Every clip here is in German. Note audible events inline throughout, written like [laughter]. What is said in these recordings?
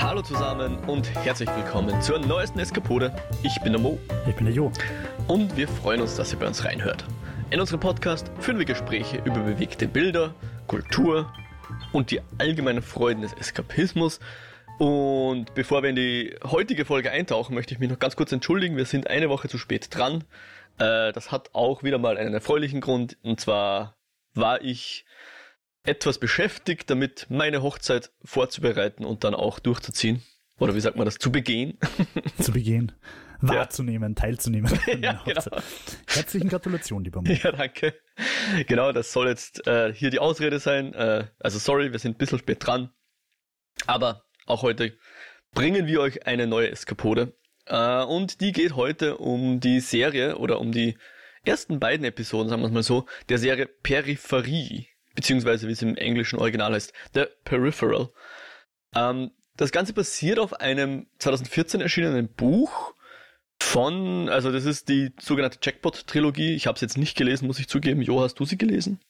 Hallo zusammen und herzlich willkommen zur neuesten Eskapode. Ich bin der Mo. Ich bin der Jo. Und wir freuen uns, dass ihr bei uns reinhört. In unserem Podcast führen wir Gespräche über bewegte Bilder, Kultur und die allgemeinen Freuden des Eskapismus. Und bevor wir in die heutige Folge eintauchen, möchte ich mich noch ganz kurz entschuldigen. Wir sind eine Woche zu spät dran. Äh, das hat auch wieder mal einen erfreulichen Grund. Und zwar war ich etwas beschäftigt, damit meine Hochzeit vorzubereiten und dann auch durchzuziehen. Oder wie sagt man das? Zu begehen. [laughs] Zu begehen. Wahrzunehmen, [laughs] ja. teilzunehmen. ja, genau. Herzlichen Gratulation, lieber Mann. [laughs] Ja, danke. Genau, das soll jetzt äh, hier die Ausrede sein. Äh, also sorry, wir sind ein bisschen spät dran. Aber auch heute bringen wir euch eine neue Eskapode. Äh, und die geht heute um die Serie oder um die ersten beiden Episoden, sagen wir es mal so, der Serie Peripherie beziehungsweise wie es im englischen Original heißt, The Peripheral. Ähm, das Ganze basiert auf einem 2014 erschienenen Buch von, also das ist die sogenannte Jackpot-Trilogie. Ich habe es jetzt nicht gelesen, muss ich zugeben. Jo, hast du sie gelesen?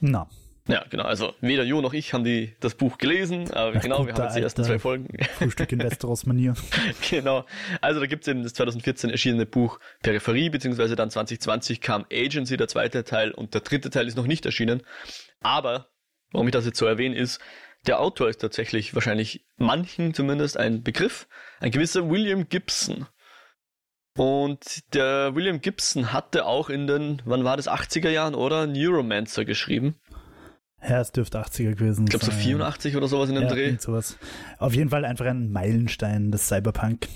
Na. Ja, genau. Also weder Jo noch ich haben die, das Buch gelesen, aber Ach, genau, wir haben jetzt die ersten zwei Folgen. Frühstück in Westeros-Manier. [laughs] genau. Also da gibt es eben das 2014 erschienene Buch Peripherie, beziehungsweise dann 2020 kam Agency, der zweite Teil, und der dritte Teil ist noch nicht erschienen. Aber, warum ich das jetzt so erwähne, ist, der Autor ist tatsächlich wahrscheinlich manchen zumindest ein Begriff, ein gewisser William Gibson. Und der William Gibson hatte auch in den, wann war das, 80er Jahren, oder? Neuromancer geschrieben. Ja, es dürfte 80er gewesen sein. Ich glaube so 84 oder sowas in dem ja, Dreh. Sowas. Auf jeden Fall einfach ein Meilenstein des Cyberpunk.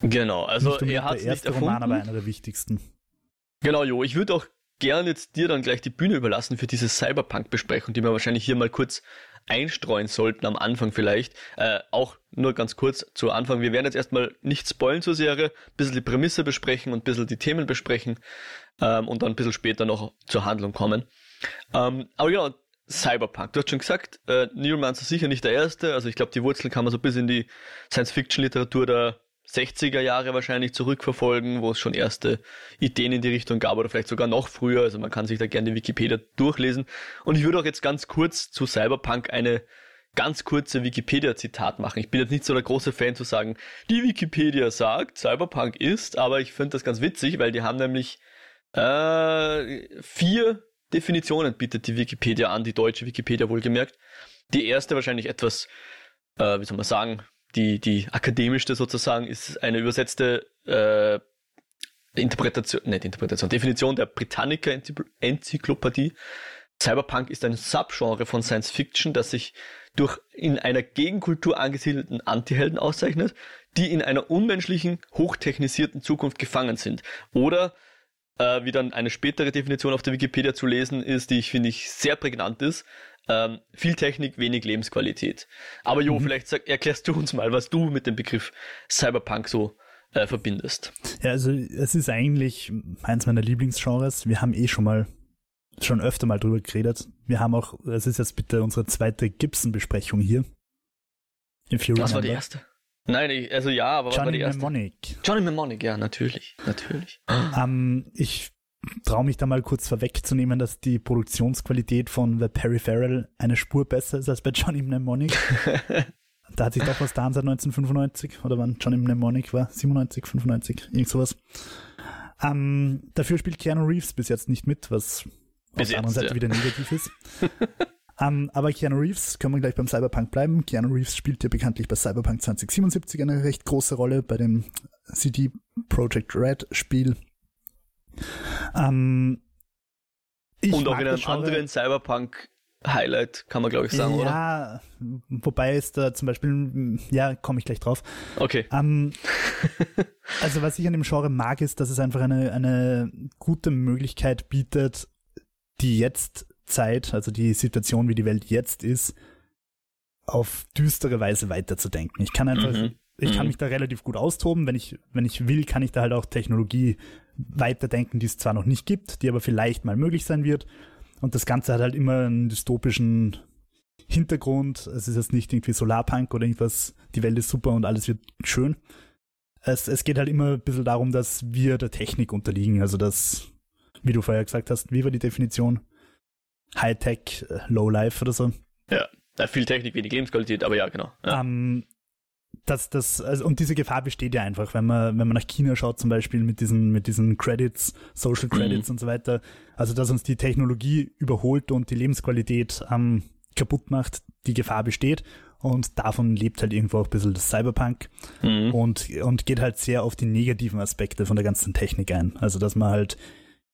Genau, also er hat es nicht erfunden. Roman, aber einer der wichtigsten. Genau, Jo, ich würde auch gern jetzt dir dann gleich die Bühne überlassen für diese Cyberpunk-Besprechung, die wir wahrscheinlich hier mal kurz einstreuen sollten am Anfang vielleicht. Äh, auch nur ganz kurz zu Anfang. Wir werden jetzt erstmal nicht spoilen zur Serie, ein bisschen die Prämisse besprechen und ein bisschen die Themen besprechen ähm, und dann ein bisschen später noch zur Handlung kommen. Ähm, aber genau, Cyberpunk. Du hast schon gesagt, äh, Manson sicher nicht der erste. Also ich glaube, die Wurzeln kann man so bis in die Science-Fiction-Literatur der 60er Jahre wahrscheinlich zurückverfolgen, wo es schon erste Ideen in die Richtung gab oder vielleicht sogar noch früher. Also man kann sich da gerne die Wikipedia durchlesen. Und ich würde auch jetzt ganz kurz zu Cyberpunk eine ganz kurze Wikipedia-Zitat machen. Ich bin jetzt nicht so der große Fan zu sagen, die Wikipedia sagt, Cyberpunk ist, aber ich finde das ganz witzig, weil die haben nämlich äh, vier Definitionen bietet die Wikipedia an, die deutsche Wikipedia wohlgemerkt. Die erste wahrscheinlich etwas, äh, wie soll man sagen, die, die akademischste sozusagen ist eine übersetzte äh, Interpretation, nicht Interpretation, Definition der Britannica Enzyklopädie. Cyberpunk ist ein Subgenre von Science Fiction, das sich durch in einer Gegenkultur angesiedelten Antihelden auszeichnet, die in einer unmenschlichen, hochtechnisierten Zukunft gefangen sind. Oder äh, wie dann eine spätere Definition auf der Wikipedia zu lesen ist, die ich finde ich sehr prägnant ist. Ähm, viel Technik, wenig Lebensqualität. Aber Jo, mhm. vielleicht sag, erklärst du uns mal, was du mit dem Begriff Cyberpunk so äh, verbindest. Ja, also es ist eigentlich eins meiner Lieblingsgenres. Wir haben eh schon mal schon öfter mal drüber geredet. Wir haben auch, es ist jetzt bitte unsere zweite Gibson-Besprechung hier. Was war die erste? Nein, ich, also ja, aber Johnny was war die erste? Mnemonic. Johnny Mnemonic, ja, natürlich, natürlich. Ähm, ich traue mich da mal kurz vorwegzunehmen, dass die Produktionsqualität von The Peripheral eine Spur besser ist als bei Johnny Mnemonic. [laughs] da hat sich doch was getan seit 1995 oder wann Johnny Mnemonic war, 97, 95, irgend sowas. Ähm, dafür spielt Keanu Reeves bis jetzt nicht mit, was bis auf der anderen Seite ja. wieder negativ ist. [laughs] Ähm, aber Keanu Reeves, können wir gleich beim Cyberpunk bleiben. Keanu Reeves spielt ja bekanntlich bei Cyberpunk 2077 eine recht große Rolle bei dem CD Projekt Red Spiel. Ähm, Und auch in einem anderen Cyberpunk Highlight, kann man glaube ich sagen, ja, oder? Ja, wobei ist da zum Beispiel, ja, komme ich gleich drauf. Okay. Ähm, [laughs] also was ich an dem Genre mag, ist, dass es einfach eine, eine gute Möglichkeit bietet, die jetzt Zeit, also die Situation, wie die Welt jetzt ist, auf düstere Weise weiterzudenken. Ich kann einfach, mhm. ich kann mhm. mich da relativ gut austoben. Wenn ich, wenn ich will, kann ich da halt auch Technologie weiterdenken, die es zwar noch nicht gibt, die aber vielleicht mal möglich sein wird. Und das Ganze hat halt immer einen dystopischen Hintergrund. Es ist jetzt nicht irgendwie Solarpunk oder irgendwas, die Welt ist super und alles wird schön. Es, es geht halt immer ein bisschen darum, dass wir der Technik unterliegen. Also das, wie du vorher gesagt hast, wie war die Definition? Hightech, äh, Lowlife oder so. Ja, viel Technik, wenig Lebensqualität, aber ja, genau. Ja. Um, dass das, also, und diese Gefahr besteht ja einfach, wenn man, wenn man nach China schaut, zum Beispiel mit diesen, mit diesen Credits, Social Credits mhm. und so weiter. Also, dass uns die Technologie überholt und die Lebensqualität ähm, kaputt macht, die Gefahr besteht. Und davon lebt halt irgendwo auch ein bisschen das Cyberpunk mhm. und, und geht halt sehr auf die negativen Aspekte von der ganzen Technik ein. Also, dass man halt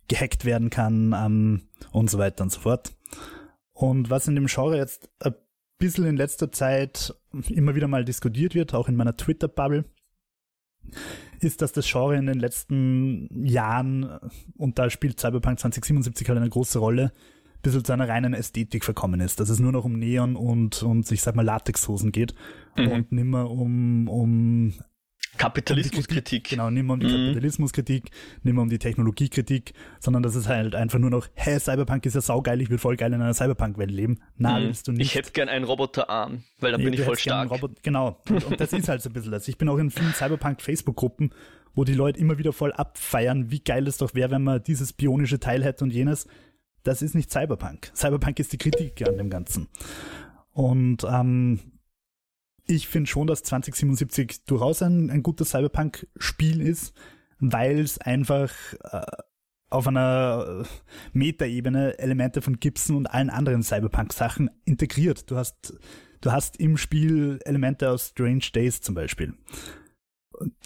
gehackt werden kann ähm, und so weiter und so fort. Und was in dem Genre jetzt ein bisschen in letzter Zeit immer wieder mal diskutiert wird, auch in meiner Twitter-Bubble, ist, dass das Genre in den letzten Jahren, und da spielt Cyberpunk 2077 halt eine große Rolle, ein bisschen zu einer reinen Ästhetik verkommen ist. Dass es nur noch um Neon und, und ich sag mal, Latexhosen geht mhm. und nimmer um, um Kapitalismuskritik. Genau, nicht mehr um die mhm. Kapitalismuskritik, nicht mehr um die Technologiekritik, sondern das ist halt einfach nur noch, hey, Cyberpunk ist ja saugeil, ich will voll geil in einer Cyberpunk-Welt leben. Na, mhm. willst du nicht. Ich hätte gern einen Roboterarm, weil dann nee, bin ich voll stark. genau, und, und das ist halt so ein bisschen das. Ich bin auch in vielen Cyberpunk-Facebook-Gruppen, wo die Leute immer wieder voll abfeiern, wie geil es doch wäre, wenn man dieses bionische Teil hätte und jenes. Das ist nicht Cyberpunk. Cyberpunk ist die Kritik an dem Ganzen. Und ähm, ich finde schon, dass 2077 durchaus ein, ein gutes Cyberpunk-Spiel ist, weil es einfach äh, auf einer Metaebene Elemente von Gibson und allen anderen Cyberpunk-Sachen integriert. Du hast, du hast im Spiel Elemente aus Strange Days zum Beispiel,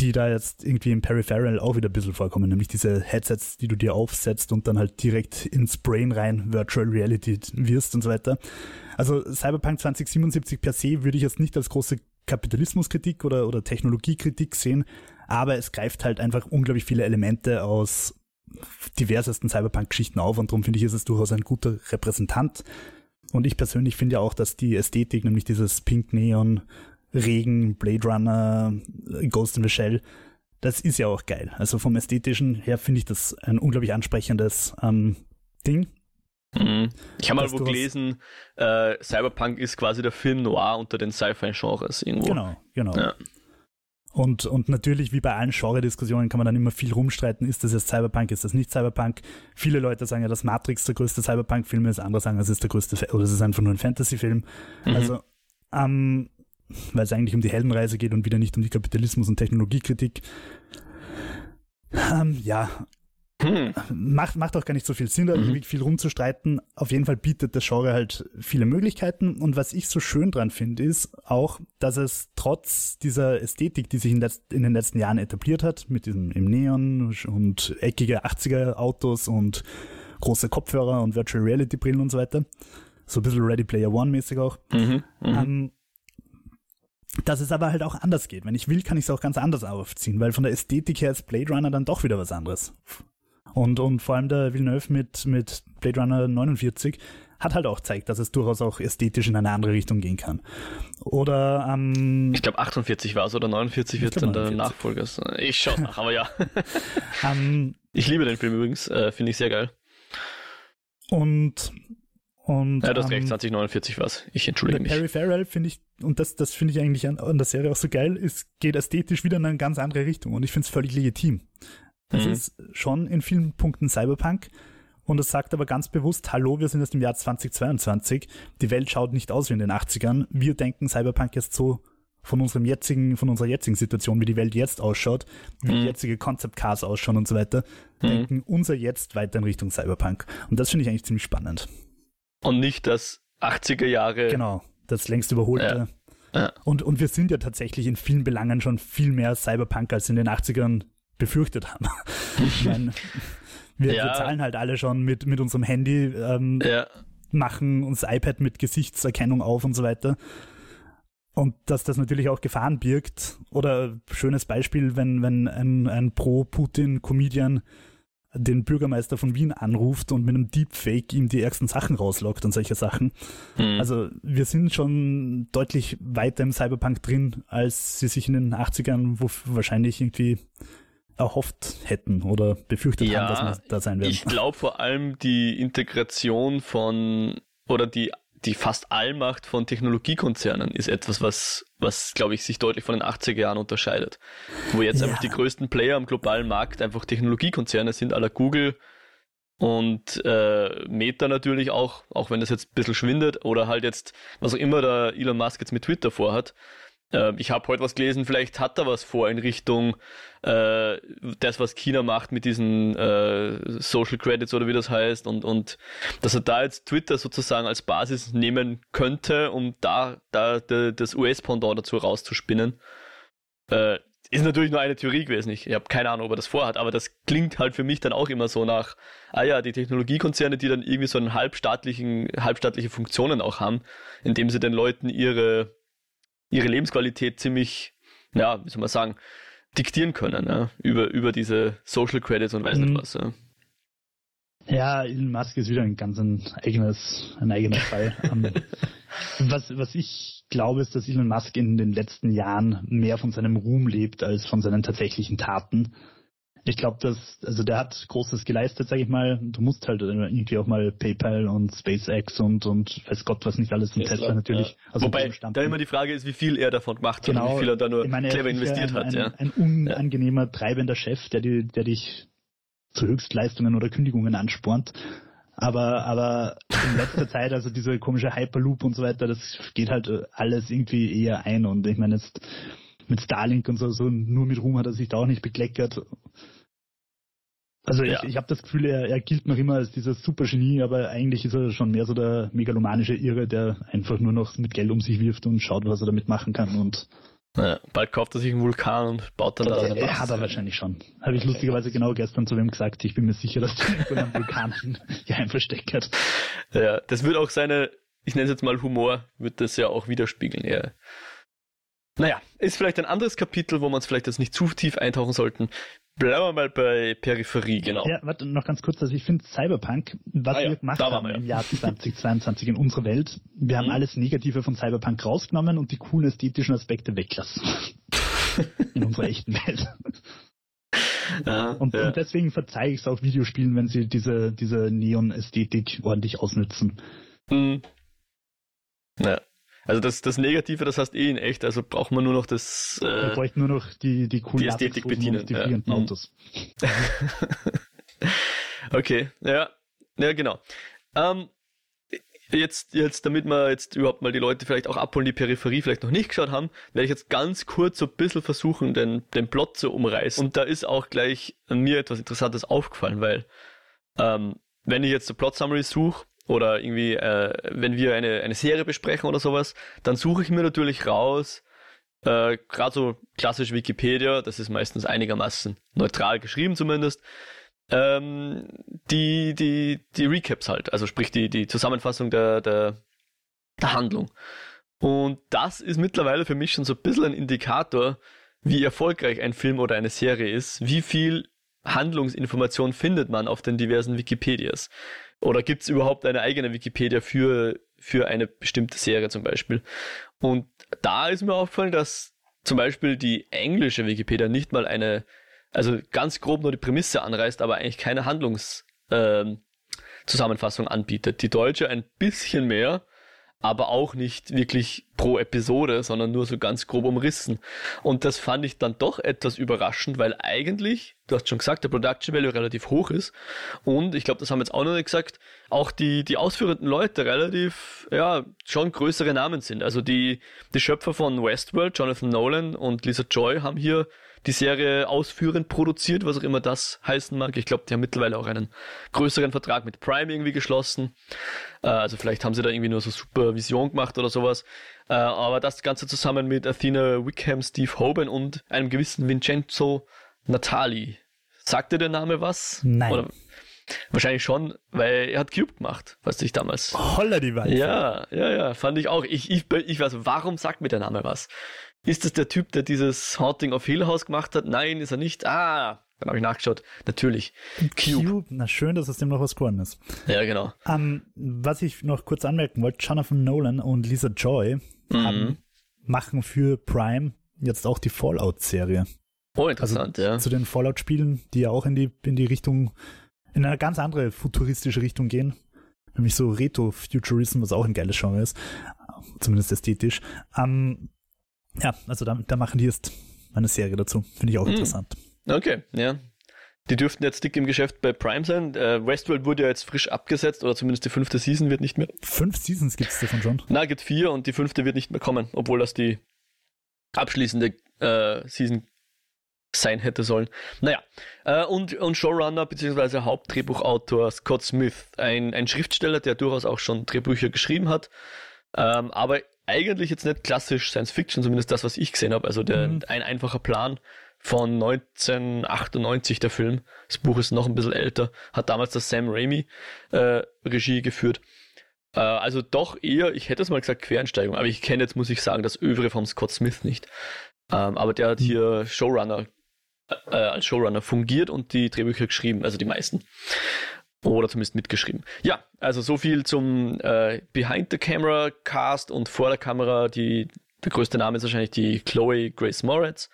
die da jetzt irgendwie im Peripheral auch wieder ein bisschen vorkommen, nämlich diese Headsets, die du dir aufsetzt und dann halt direkt ins Brain rein Virtual Reality wirst und so weiter. Also Cyberpunk 2077 per se würde ich jetzt nicht als große Kapitalismuskritik oder, oder Technologiekritik sehen, aber es greift halt einfach unglaublich viele Elemente aus diversesten Cyberpunk-Geschichten auf und darum finde ich, ist es durchaus ein guter Repräsentant. Und ich persönlich finde ja auch, dass die Ästhetik, nämlich dieses Pink Neon, Regen, Blade Runner, Ghost in the Shell, das ist ja auch geil. Also vom ästhetischen her finde ich das ein unglaublich ansprechendes ähm, Ding. Mhm. Ich habe mal wo gelesen, äh, Cyberpunk ist quasi der Film Noir unter den Sci-Fi-Genres irgendwo. Genau, genau. Ja. Und, und natürlich, wie bei allen Genre-Diskussionen, kann man dann immer viel rumstreiten, ist das jetzt Cyberpunk, ist das nicht Cyberpunk. Viele Leute sagen ja, dass Matrix der größte Cyberpunk-Film ist, andere sagen, es ist der größte, oder es ist einfach nur ein Fantasy-Film. Mhm. Also, ähm, weil es eigentlich um die Heldenreise geht und wieder nicht um die Kapitalismus- und Technologiekritik. Ähm, ja, hm. Macht, macht auch gar nicht so viel Sinn, da mhm. viel rumzustreiten. Auf jeden Fall bietet das Genre halt viele Möglichkeiten. Und was ich so schön dran finde, ist auch, dass es trotz dieser Ästhetik, die sich in, letzt, in den letzten Jahren etabliert hat, mit diesem im Neon und eckige 80er Autos und große Kopfhörer und Virtual Reality Brillen und so weiter, so ein bisschen Ready Player One mäßig auch, mhm. Mhm. Ähm, dass es aber halt auch anders geht. Wenn ich will, kann ich es auch ganz anders aufziehen, weil von der Ästhetik her ist Blade Runner dann doch wieder was anderes. Und, und vor allem der Villeneuve mit, mit Blade Runner 49 hat halt auch gezeigt, dass es durchaus auch ästhetisch in eine andere Richtung gehen kann. Oder ähm, Ich glaube 48 war es oder 49 wird dann der Nachfolger. Ich schaue nach, aber ja. um, [laughs] ähm, ich liebe den Film übrigens, äh, finde ich sehr geil. Und und, ja, du hast ähm, recht, 2049 war. Ich entschuldige mich. Perry Farrell finde ich, und das, das finde ich eigentlich an, an, der Serie auch so geil, es geht ästhetisch wieder in eine ganz andere Richtung und ich finde es völlig legitim. Es mhm. ist schon in vielen Punkten Cyberpunk und es sagt aber ganz bewusst, hallo, wir sind jetzt im Jahr 2022, die Welt schaut nicht aus wie in den 80ern, wir denken Cyberpunk jetzt so von unserem jetzigen, von unserer jetzigen Situation, wie die Welt jetzt ausschaut, wie mhm. jetzige Concept Cars ausschauen und so weiter, mhm. denken unser Jetzt weiter in Richtung Cyberpunk. Und das finde ich eigentlich ziemlich spannend. Und nicht das 80er Jahre. Genau, das längst überholte. Ja. Ja. Und, und wir sind ja tatsächlich in vielen Belangen schon viel mehr Cyberpunk als in den 80ern befürchtet haben. [laughs] ich meine, wir, ja. wir, zahlen halt alle schon mit, mit unserem Handy, ähm, machen uns iPad mit Gesichtserkennung auf und so weiter. Und dass das natürlich auch Gefahren birgt. Oder schönes Beispiel, wenn, wenn ein, ein Pro-Putin-Comedian den Bürgermeister von Wien anruft und mit einem Deepfake ihm die ärgsten Sachen rauslockt und solche Sachen. Mhm. Also wir sind schon deutlich weiter im Cyberpunk drin, als sie sich in den 80ern wo wahrscheinlich irgendwie erhofft hätten oder befürchtet ja, haben, dass wir da sein werden. Ich glaube vor allem die Integration von oder die die fast Allmacht von Technologiekonzernen ist etwas, was, was glaube ich, sich deutlich von den 80er Jahren unterscheidet. Wo jetzt ja. einfach die größten Player am globalen Markt einfach Technologiekonzerne sind, aller Google und äh, Meta natürlich auch, auch wenn das jetzt ein bisschen schwindet oder halt jetzt, was auch immer der Elon Musk jetzt mit Twitter vorhat. Äh, ich habe heute was gelesen, vielleicht hat er was vor in Richtung äh, das, was China macht mit diesen äh, Social Credits oder wie das heißt und, und dass er da jetzt Twitter sozusagen als Basis nehmen könnte, um da, da de, das US-Pendant dazu rauszuspinnen. Äh, ist natürlich nur eine Theorie gewesen. Ich, ich habe keine Ahnung, ob er das vorhat, aber das klingt halt für mich dann auch immer so nach, ah ja, die Technologiekonzerne, die dann irgendwie so einen halbstaatlichen, halbstaatliche Funktionen auch haben, indem sie den Leuten ihre, ihre Lebensqualität ziemlich, ja, wie soll man sagen, diktieren können, ja, über, über diese Social Credits und weiß mhm. nicht was. Ja. Ja, Elon Musk ist wieder ein ganz ein eigenes, ein eigener Fall. [laughs] Ähm, was, was ich glaube, ist, dass Elon Musk in den letzten Jahren mehr von seinem Ruhm lebt als von seinen tatsächlichen Taten. Ich glaube, dass, also der hat Großes geleistet, sage ich mal. Du musst halt irgendwie auch mal PayPal und SpaceX und, und weiß Gott was nicht alles und Tesla, Tesla natürlich. Ja. Also Wobei da immer die Frage ist, wie viel er davon gemacht genau. und wie viel er da nur meine, clever investiert ein, hat. Ein, ja. ein unangenehmer, ja. treibender Chef, der, die, der dich zu Höchstleistungen oder Kündigungen anspornt. Aber, aber in letzter [laughs] Zeit, also diese komische Hyperloop und so weiter, das geht halt alles irgendwie eher ein. Und ich meine jetzt mit Starlink und so, so nur mit Ruhm hat er sich da auch nicht bekleckert. Also ja. ich, ich habe das Gefühl, er, er gilt noch immer als dieser Supergenie, aber eigentlich ist er schon mehr so der megalomanische Irre, der einfach nur noch mit Geld um sich wirft und schaut, was er damit machen kann und naja, bald kauft er sich einen Vulkan und baut dann da seine Basis. Hat er wahrscheinlich schon. Habe ich lustigerweise genau gestern zu wem gesagt. Ich bin mir sicher, dass der irgendwo einen Vulkan [laughs] geheim versteckt hat. Ja, das wird auch seine, ich nenne es jetzt mal Humor, wird das ja auch widerspiegeln. Ja. Naja, ist vielleicht ein anderes Kapitel, wo man es vielleicht jetzt nicht zu tief eintauchen sollten. Bleiben wir mal bei Peripherie, genau. Ja, warte, noch ganz kurz, also ich finde Cyberpunk, was ah, ja, wir gemacht haben wir, ja. im Jahr [laughs] 2022 in unserer Welt, wir haben mhm. alles Negative von Cyberpunk rausgenommen und die coolen ästhetischen Aspekte weglassen. [laughs] in unserer echten Welt. Ja, und, ja. und, deswegen verzeihe ich es auch Videospielen, wenn sie diese, diese Neon-Ästhetik ordentlich ausnützen. Mhm. Ja. Also das, das Negative, das heißt eh in echt, also braucht man nur noch das. Äh, wir bräuchten nur noch die, die coolen die Ästhetik bedienen. die ja. Mhm. Autos. [laughs] okay, ja, ja genau. Ähm, jetzt, jetzt, damit wir jetzt überhaupt mal die Leute vielleicht auch abholen, die Peripherie vielleicht noch nicht geschaut haben, werde ich jetzt ganz kurz so ein bisschen versuchen, den, den Plot zu umreißen. Und da ist auch gleich mir etwas Interessantes aufgefallen, weil ähm, wenn ich jetzt so Plot Summary suche, oder irgendwie, äh, wenn wir eine, eine Serie besprechen oder sowas, dann suche ich mir natürlich raus, äh, gerade so klassisch Wikipedia, das ist meistens einigermaßen neutral geschrieben zumindest, ähm, die, die, die Recaps halt, also sprich die, die Zusammenfassung der, der, der Handlung. Und das ist mittlerweile für mich schon so ein bisschen ein Indikator, wie erfolgreich ein Film oder eine Serie ist, wie viel Handlungsinformation findet man auf den diversen Wikipedias. Oder gibt es überhaupt eine eigene Wikipedia für, für eine bestimmte Serie zum Beispiel? Und da ist mir aufgefallen, dass zum Beispiel die englische Wikipedia nicht mal eine, also ganz grob nur die Prämisse anreißt, aber eigentlich keine Handlungszusammenfassung ähm, anbietet. Die deutsche ein bisschen mehr, aber auch nicht wirklich pro Episode, sondern nur so ganz grob umrissen. Und das fand ich dann doch etwas überraschend, weil eigentlich, du hast schon gesagt, der Production Value relativ hoch ist. Und ich glaube, das haben wir jetzt auch noch nicht gesagt, auch die, die ausführenden Leute relativ, ja, schon größere Namen sind. Also die, die Schöpfer von Westworld, Jonathan Nolan und Lisa Joy haben hier die Serie ausführend produziert, was auch immer das heißen mag. Ich glaube, die haben mittlerweile auch einen größeren Vertrag mit Prime irgendwie geschlossen. Äh, also vielleicht haben sie da irgendwie nur so Supervision gemacht oder sowas. Äh, aber das Ganze zusammen mit Athena Wickham, Steve Hoban und einem gewissen Vincenzo Natali. Sagt dir der Name was? Nein. Oder Wahrscheinlich schon, weil er hat Cube gemacht, was ich damals. Holla die Weise. Ja, ja, ja, fand ich auch. Ich, ich, ich weiß, warum sagt mir der Name was? Ist das der Typ, der dieses Haunting of Hill House gemacht hat? Nein, ist er nicht. Ah, dann habe ich nachgeschaut. Natürlich. Cube. Cube. Na schön, dass es dem noch was geworden ist. Ja, genau. Um, ähm, was ich noch kurz anmerken wollte, Jonathan Nolan und Lisa Joy mhm. haben, machen für Prime jetzt auch die Fallout-Serie. Oh, interessant, also ja. Zu den Fallout-Spielen, die ja auch in die, in die Richtung, in eine ganz andere futuristische Richtung gehen. Nämlich so Retro-Futurism, was auch ein geiles Genre ist. Zumindest ästhetisch. Um, ja, also da, da machen die jetzt eine Serie dazu. Finde ich auch hm. interessant. Okay, ja. Die dürften jetzt dick im Geschäft bei Prime sein. Äh, Westworld wurde ja jetzt frisch abgesetzt, oder zumindest die fünfte Season wird nicht mehr. Fünf Seasons gibt es davon schon? Na, gibt vier und die fünfte wird nicht mehr kommen, obwohl das die abschließende äh, Season sein hätte sollen. Naja, äh, und, und Showrunner bzw. Hauptdrehbuchautor Scott Smith, ein, ein Schriftsteller, der durchaus auch schon Drehbücher geschrieben hat, ähm, aber eigentlich jetzt nicht klassisch Science Fiction, zumindest das, was ich gesehen habe. Also der, mhm. ein einfacher Plan von 1998, der Film. Das Buch ist noch ein bisschen älter, hat damals das Sam Raimi äh, Regie geführt. Äh, also doch eher, ich hätte es mal gesagt, Quereinsteigung, aber ich kenne jetzt, muss ich sagen, das Övre von Scott Smith nicht. Ähm, aber der hat hier Showrunner äh, als Showrunner fungiert und die Drehbücher geschrieben, also die meisten. Oder zumindest mitgeschrieben. Ja, also so viel zum äh, Behind-the-Camera Cast und vor der Kamera. Die, der größte Name ist wahrscheinlich die Chloe Grace Moritz.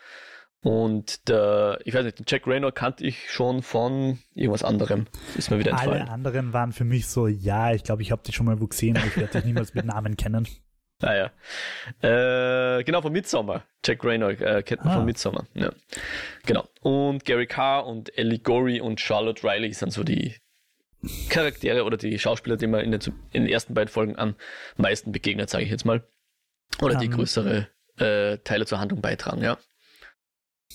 Und der, ich weiß nicht, den Jack Raynor kannte ich schon von irgendwas anderem. Ist mir wieder entfallen. Alle anderen waren für mich so, ja, ich glaube, ich habe die schon mal wo gesehen, aber ich werde dich niemals mit Namen kennen. [laughs] Ah ja. Äh, genau, von Midsommar. Jack Raynor äh, kennt man ah. von Midsommar. Ja. Genau. Und Gary Carr und Ellie Gorey und Charlotte Riley sind so die Charaktere oder die Schauspieler, die man in den, in den ersten beiden Folgen am meisten begegnet, sage ich jetzt mal. Oder um, die ähm. größere äh, Teile zur Handlung beitragen, ja.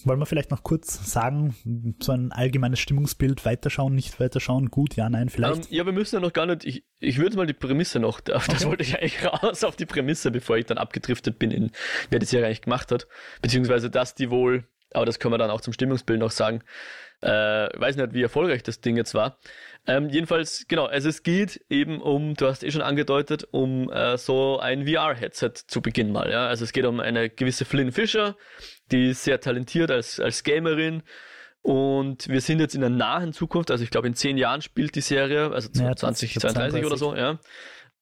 Wollen wir vielleicht noch kurz sagen, so ein allgemeines Stimmungsbild, weiterschauen, nicht weiterschauen, gut, ja, nein, vielleicht? Um, ähm, ja, wir müssen ja noch gar nicht, ich, ich würde mal die Prämisse noch, [laughs] das okay. wollte ich eigentlich raus, auf die Prämisse, bevor ich dann abgedriftet bin in, wer die Serie eigentlich gemacht hat, beziehungsweise dass die wohl, aber das können wir dann auch zum Stimmungsbild noch sagen, äh, weiß nicht, wie erfolgreich das Ding jetzt war. Ähm, jedenfalls, genau, also es geht eben um, du hast eh schon angedeutet, um äh, so ein VR-Headset zu Beginn mal. Ja? Also es geht um eine gewisse Flynn Fisher, die ist sehr talentiert als, als Gamerin. Und wir sind jetzt in der nahen Zukunft, also ich glaube in zehn Jahren spielt die Serie, also ja, 2032 oder so, ja.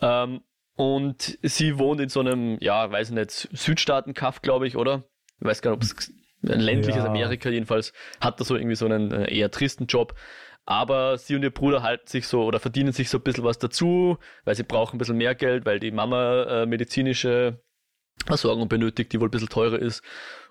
Ähm, und sie wohnt in so einem, ja, weiß nicht, Südstaaten-Kaff, glaube ich, oder? Ich weiß gar nicht, ob es ein ländliches ja. Amerika jedenfalls hat da so irgendwie so einen äh, eher tristen Job. Aber sie und ihr Bruder halten sich so oder verdienen sich so ein bisschen was dazu, weil sie brauchen ein bisschen mehr Geld, weil die Mama äh, medizinische Versorgung benötigt, die wohl ein bisschen teurer ist.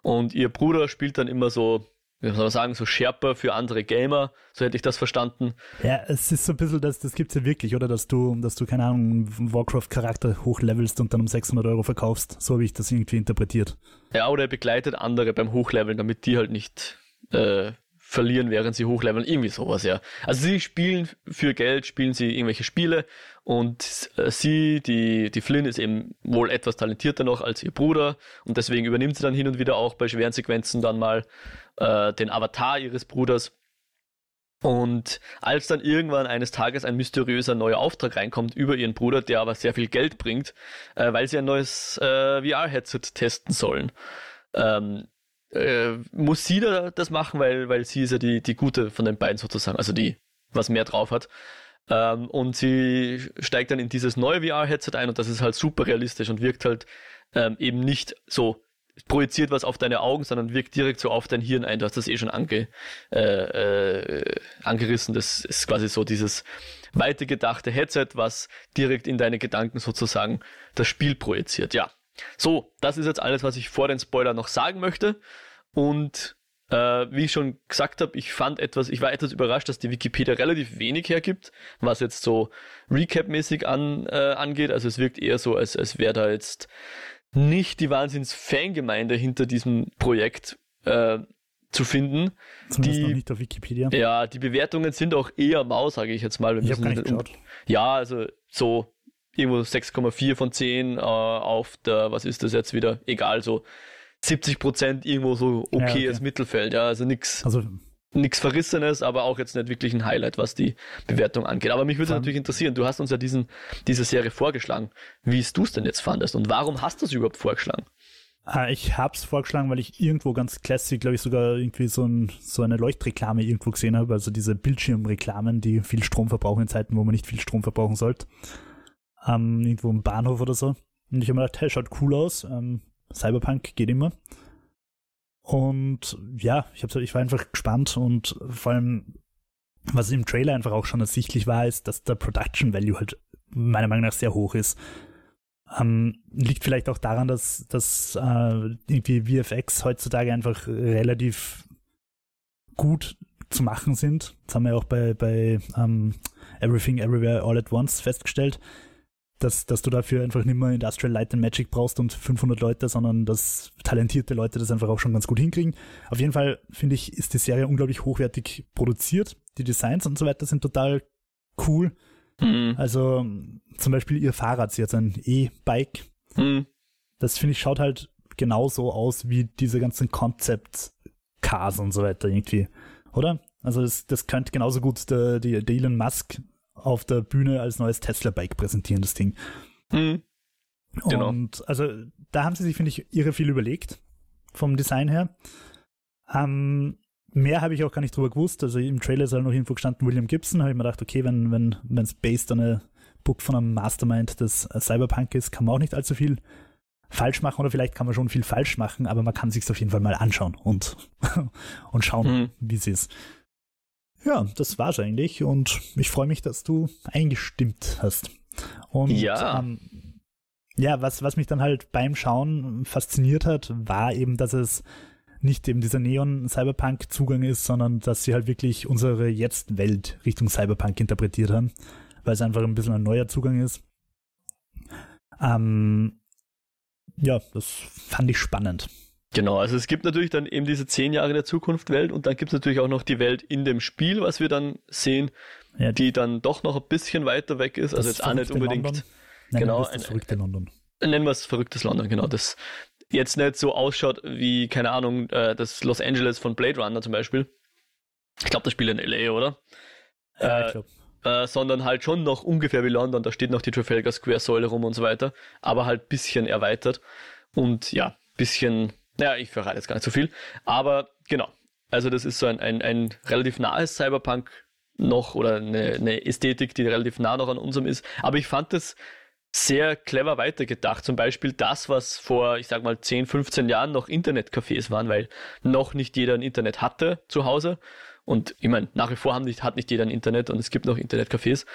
Und ihr Bruder spielt dann immer so, wie soll man sagen, so Sherpa für andere Gamer, so hätte ich das verstanden. Ja, es ist so ein bisschen, das, das es ja wirklich, oder? Dass du, dass du, keine Ahnung, einen Warcraft-Charakter hochlevelst und dann um 600 Euro verkaufst. So habe ich das irgendwie interpretiert. Ja, oder er begleitet andere beim Hochleveln, damit die halt nicht äh, verlieren, während sie hochleveln. Irgendwie sowas, ja. Also sie spielen für Geld, spielen sie irgendwelche Spiele und äh, sie, die, die Flynn, ist eben wohl etwas talentierter noch als ihr Bruder und deswegen übernimmt sie dann hin und wieder auch bei schweren Sequenzen dann mal äh, den Avatar ihres Bruders. Und als dann irgendwann eines Tages ein mysteriöser neuer Auftrag reinkommt über ihren Bruder, der aber sehr viel Geld bringt, äh, weil sie ein neues äh, VR-Headset testen sollen, ähm, äh, muss sie da das machen, weil, weil sie ist ja die, die gute von den beiden sozusagen, also die, was mehr drauf hat. Ähm, und sie steigt dann in dieses neue VR-Headset ein und das ist halt super realistisch und wirkt halt ähm, eben nicht so projiziert was auf deine Augen, sondern wirkt direkt so auf dein Hirn ein. Du hast das eh schon ange, äh, äh, angerissen. Das ist quasi so dieses weitergedachte Headset, was direkt in deine Gedanken sozusagen das Spiel projiziert. Ja, so, das ist jetzt alles, was ich vor den Spoiler noch sagen möchte. Und äh, wie ich schon gesagt habe, ich fand etwas, ich war etwas überrascht, dass die Wikipedia relativ wenig hergibt, was jetzt so Recap-mäßig an, äh, angeht. Also es wirkt eher so, als, als wäre da jetzt nicht die Wahnsinns-Fangemeinde hinter diesem Projekt äh, zu finden. Zumindest die, noch nicht auf Wikipedia. Ja, die Bewertungen sind auch eher mau, sage ich jetzt mal. Wir ich habe gar nicht geschaut. Ja, also so irgendwo 6,4 von 10 äh, auf der, was ist das jetzt wieder? Egal, so 70 Prozent irgendwo so okayes ja, okay. Mittelfeld, ja, also nichts. Also nichts Verrissenes, aber auch jetzt nicht wirklich ein Highlight, was die Bewertung angeht. Aber mich würde natürlich interessieren, du hast uns ja diesen, diese Serie vorgeschlagen. Wie du es denn jetzt fandest und warum hast du es überhaupt vorgeschlagen? Ah, ich habe es vorgeschlagen, weil ich irgendwo ganz classic, glaube ich, sogar irgendwie so, ein, so eine Leuchtreklame irgendwo gesehen habe. Also diese Bildschirmreklamen, die viel Strom verbrauchen in Zeiten, wo man nicht viel Strom verbrauchen sollte. Ähm, irgendwo im Bahnhof oder so. Und ich habe mir gedacht, hey, schaut cool aus. Ähm, Cyberpunk geht immer. Und ja, ich, hab, ich war einfach gespannt und vor allem, was im Trailer einfach auch schon ersichtlich war, ist, dass der Production Value halt meiner Meinung nach sehr hoch ist. Ähm, liegt vielleicht auch daran, dass, dass äh, irgendwie VFX heutzutage einfach relativ gut zu machen sind. Das haben wir auch bei, bei um, ähm, Everything Everywhere All at Once festgestellt. Dass, dass du dafür einfach nicht mehr Industrial Light and Magic brauchst und 500 Leute, sondern dass talentierte Leute das einfach auch schon ganz gut hinkriegen. Auf jeden Fall finde ich, ist die Serie unglaublich hochwertig produziert. Die Designs und so weiter sind total cool. Mhm. Also zum Beispiel ihr Fahrrad, sie hat ein E-Bike. Mhm. Das finde ich schaut halt genauso aus wie diese ganzen Concept-Cars und so weiter irgendwie, oder? Also das, das könnte genauso gut der, der, der Elon Musk auf der Bühne als neues Tesla-Bike präsentieren, das Ding. Mhm. Genau. Und also da haben sie sich, finde ich, irre viel überlegt vom Design her. Ähm, mehr habe ich auch gar nicht drüber gewusst. Also im Trailer ist halt noch irgendwo gestanden William Gibson. Habe ich mir gedacht, okay, wenn wenn wenn es based on a Book von einem Mastermind des Cyberpunk ist, kann man auch nicht allzu viel falsch machen oder vielleicht kann man schon viel falsch machen, aber man kann sich auf jeden Fall mal anschauen und [laughs] und schauen, mhm. wie es ist. Ja, das war's eigentlich und ich freue mich, dass du eingestimmt hast. Und ja, ähm, ja was, was mich dann halt beim Schauen fasziniert hat, war eben, dass es nicht eben dieser Neon-Cyberpunk-Zugang ist, sondern dass sie halt wirklich unsere Jetzt-Welt Richtung Cyberpunk interpretiert haben, weil es einfach ein bisschen ein neuer Zugang ist. Ähm, ja, das fand ich spannend. Genau, also es gibt natürlich dann eben diese zehn Jahre der Zukunft Welt und dann gibt es natürlich auch noch die Welt in dem Spiel, was wir dann sehen, ja, die dann doch noch ein bisschen weiter weg ist. Also jetzt auch nicht unbedingt. London. Nein, genau, das, das verrückte London. Nennen wir es verrücktes London, genau. Das jetzt nicht so ausschaut wie, keine Ahnung, äh, das Los Angeles von Blade Runner zum Beispiel. Ich glaube, das spielt in LA, oder? Ja, äh, ich glaube. Äh, sondern halt schon noch ungefähr wie London. Da steht noch die Trafalgar Square Säule rum und so weiter, aber halt bisschen erweitert und ja, bisschen naja, ich verrate jetzt gar nicht so viel. Aber genau. Also das ist so ein, ein, ein relativ nahes Cyberpunk noch oder eine, eine Ästhetik, die relativ nah noch an unserem ist. Aber ich fand das sehr clever weitergedacht. Zum Beispiel das, was vor, ich sag mal, 10, 15 Jahren noch Internetcafés waren, weil noch nicht jeder ein Internet hatte zu Hause. Und ich meine, nach wie vor haben nicht, hat nicht jeder ein Internet und es gibt noch Internetcafés.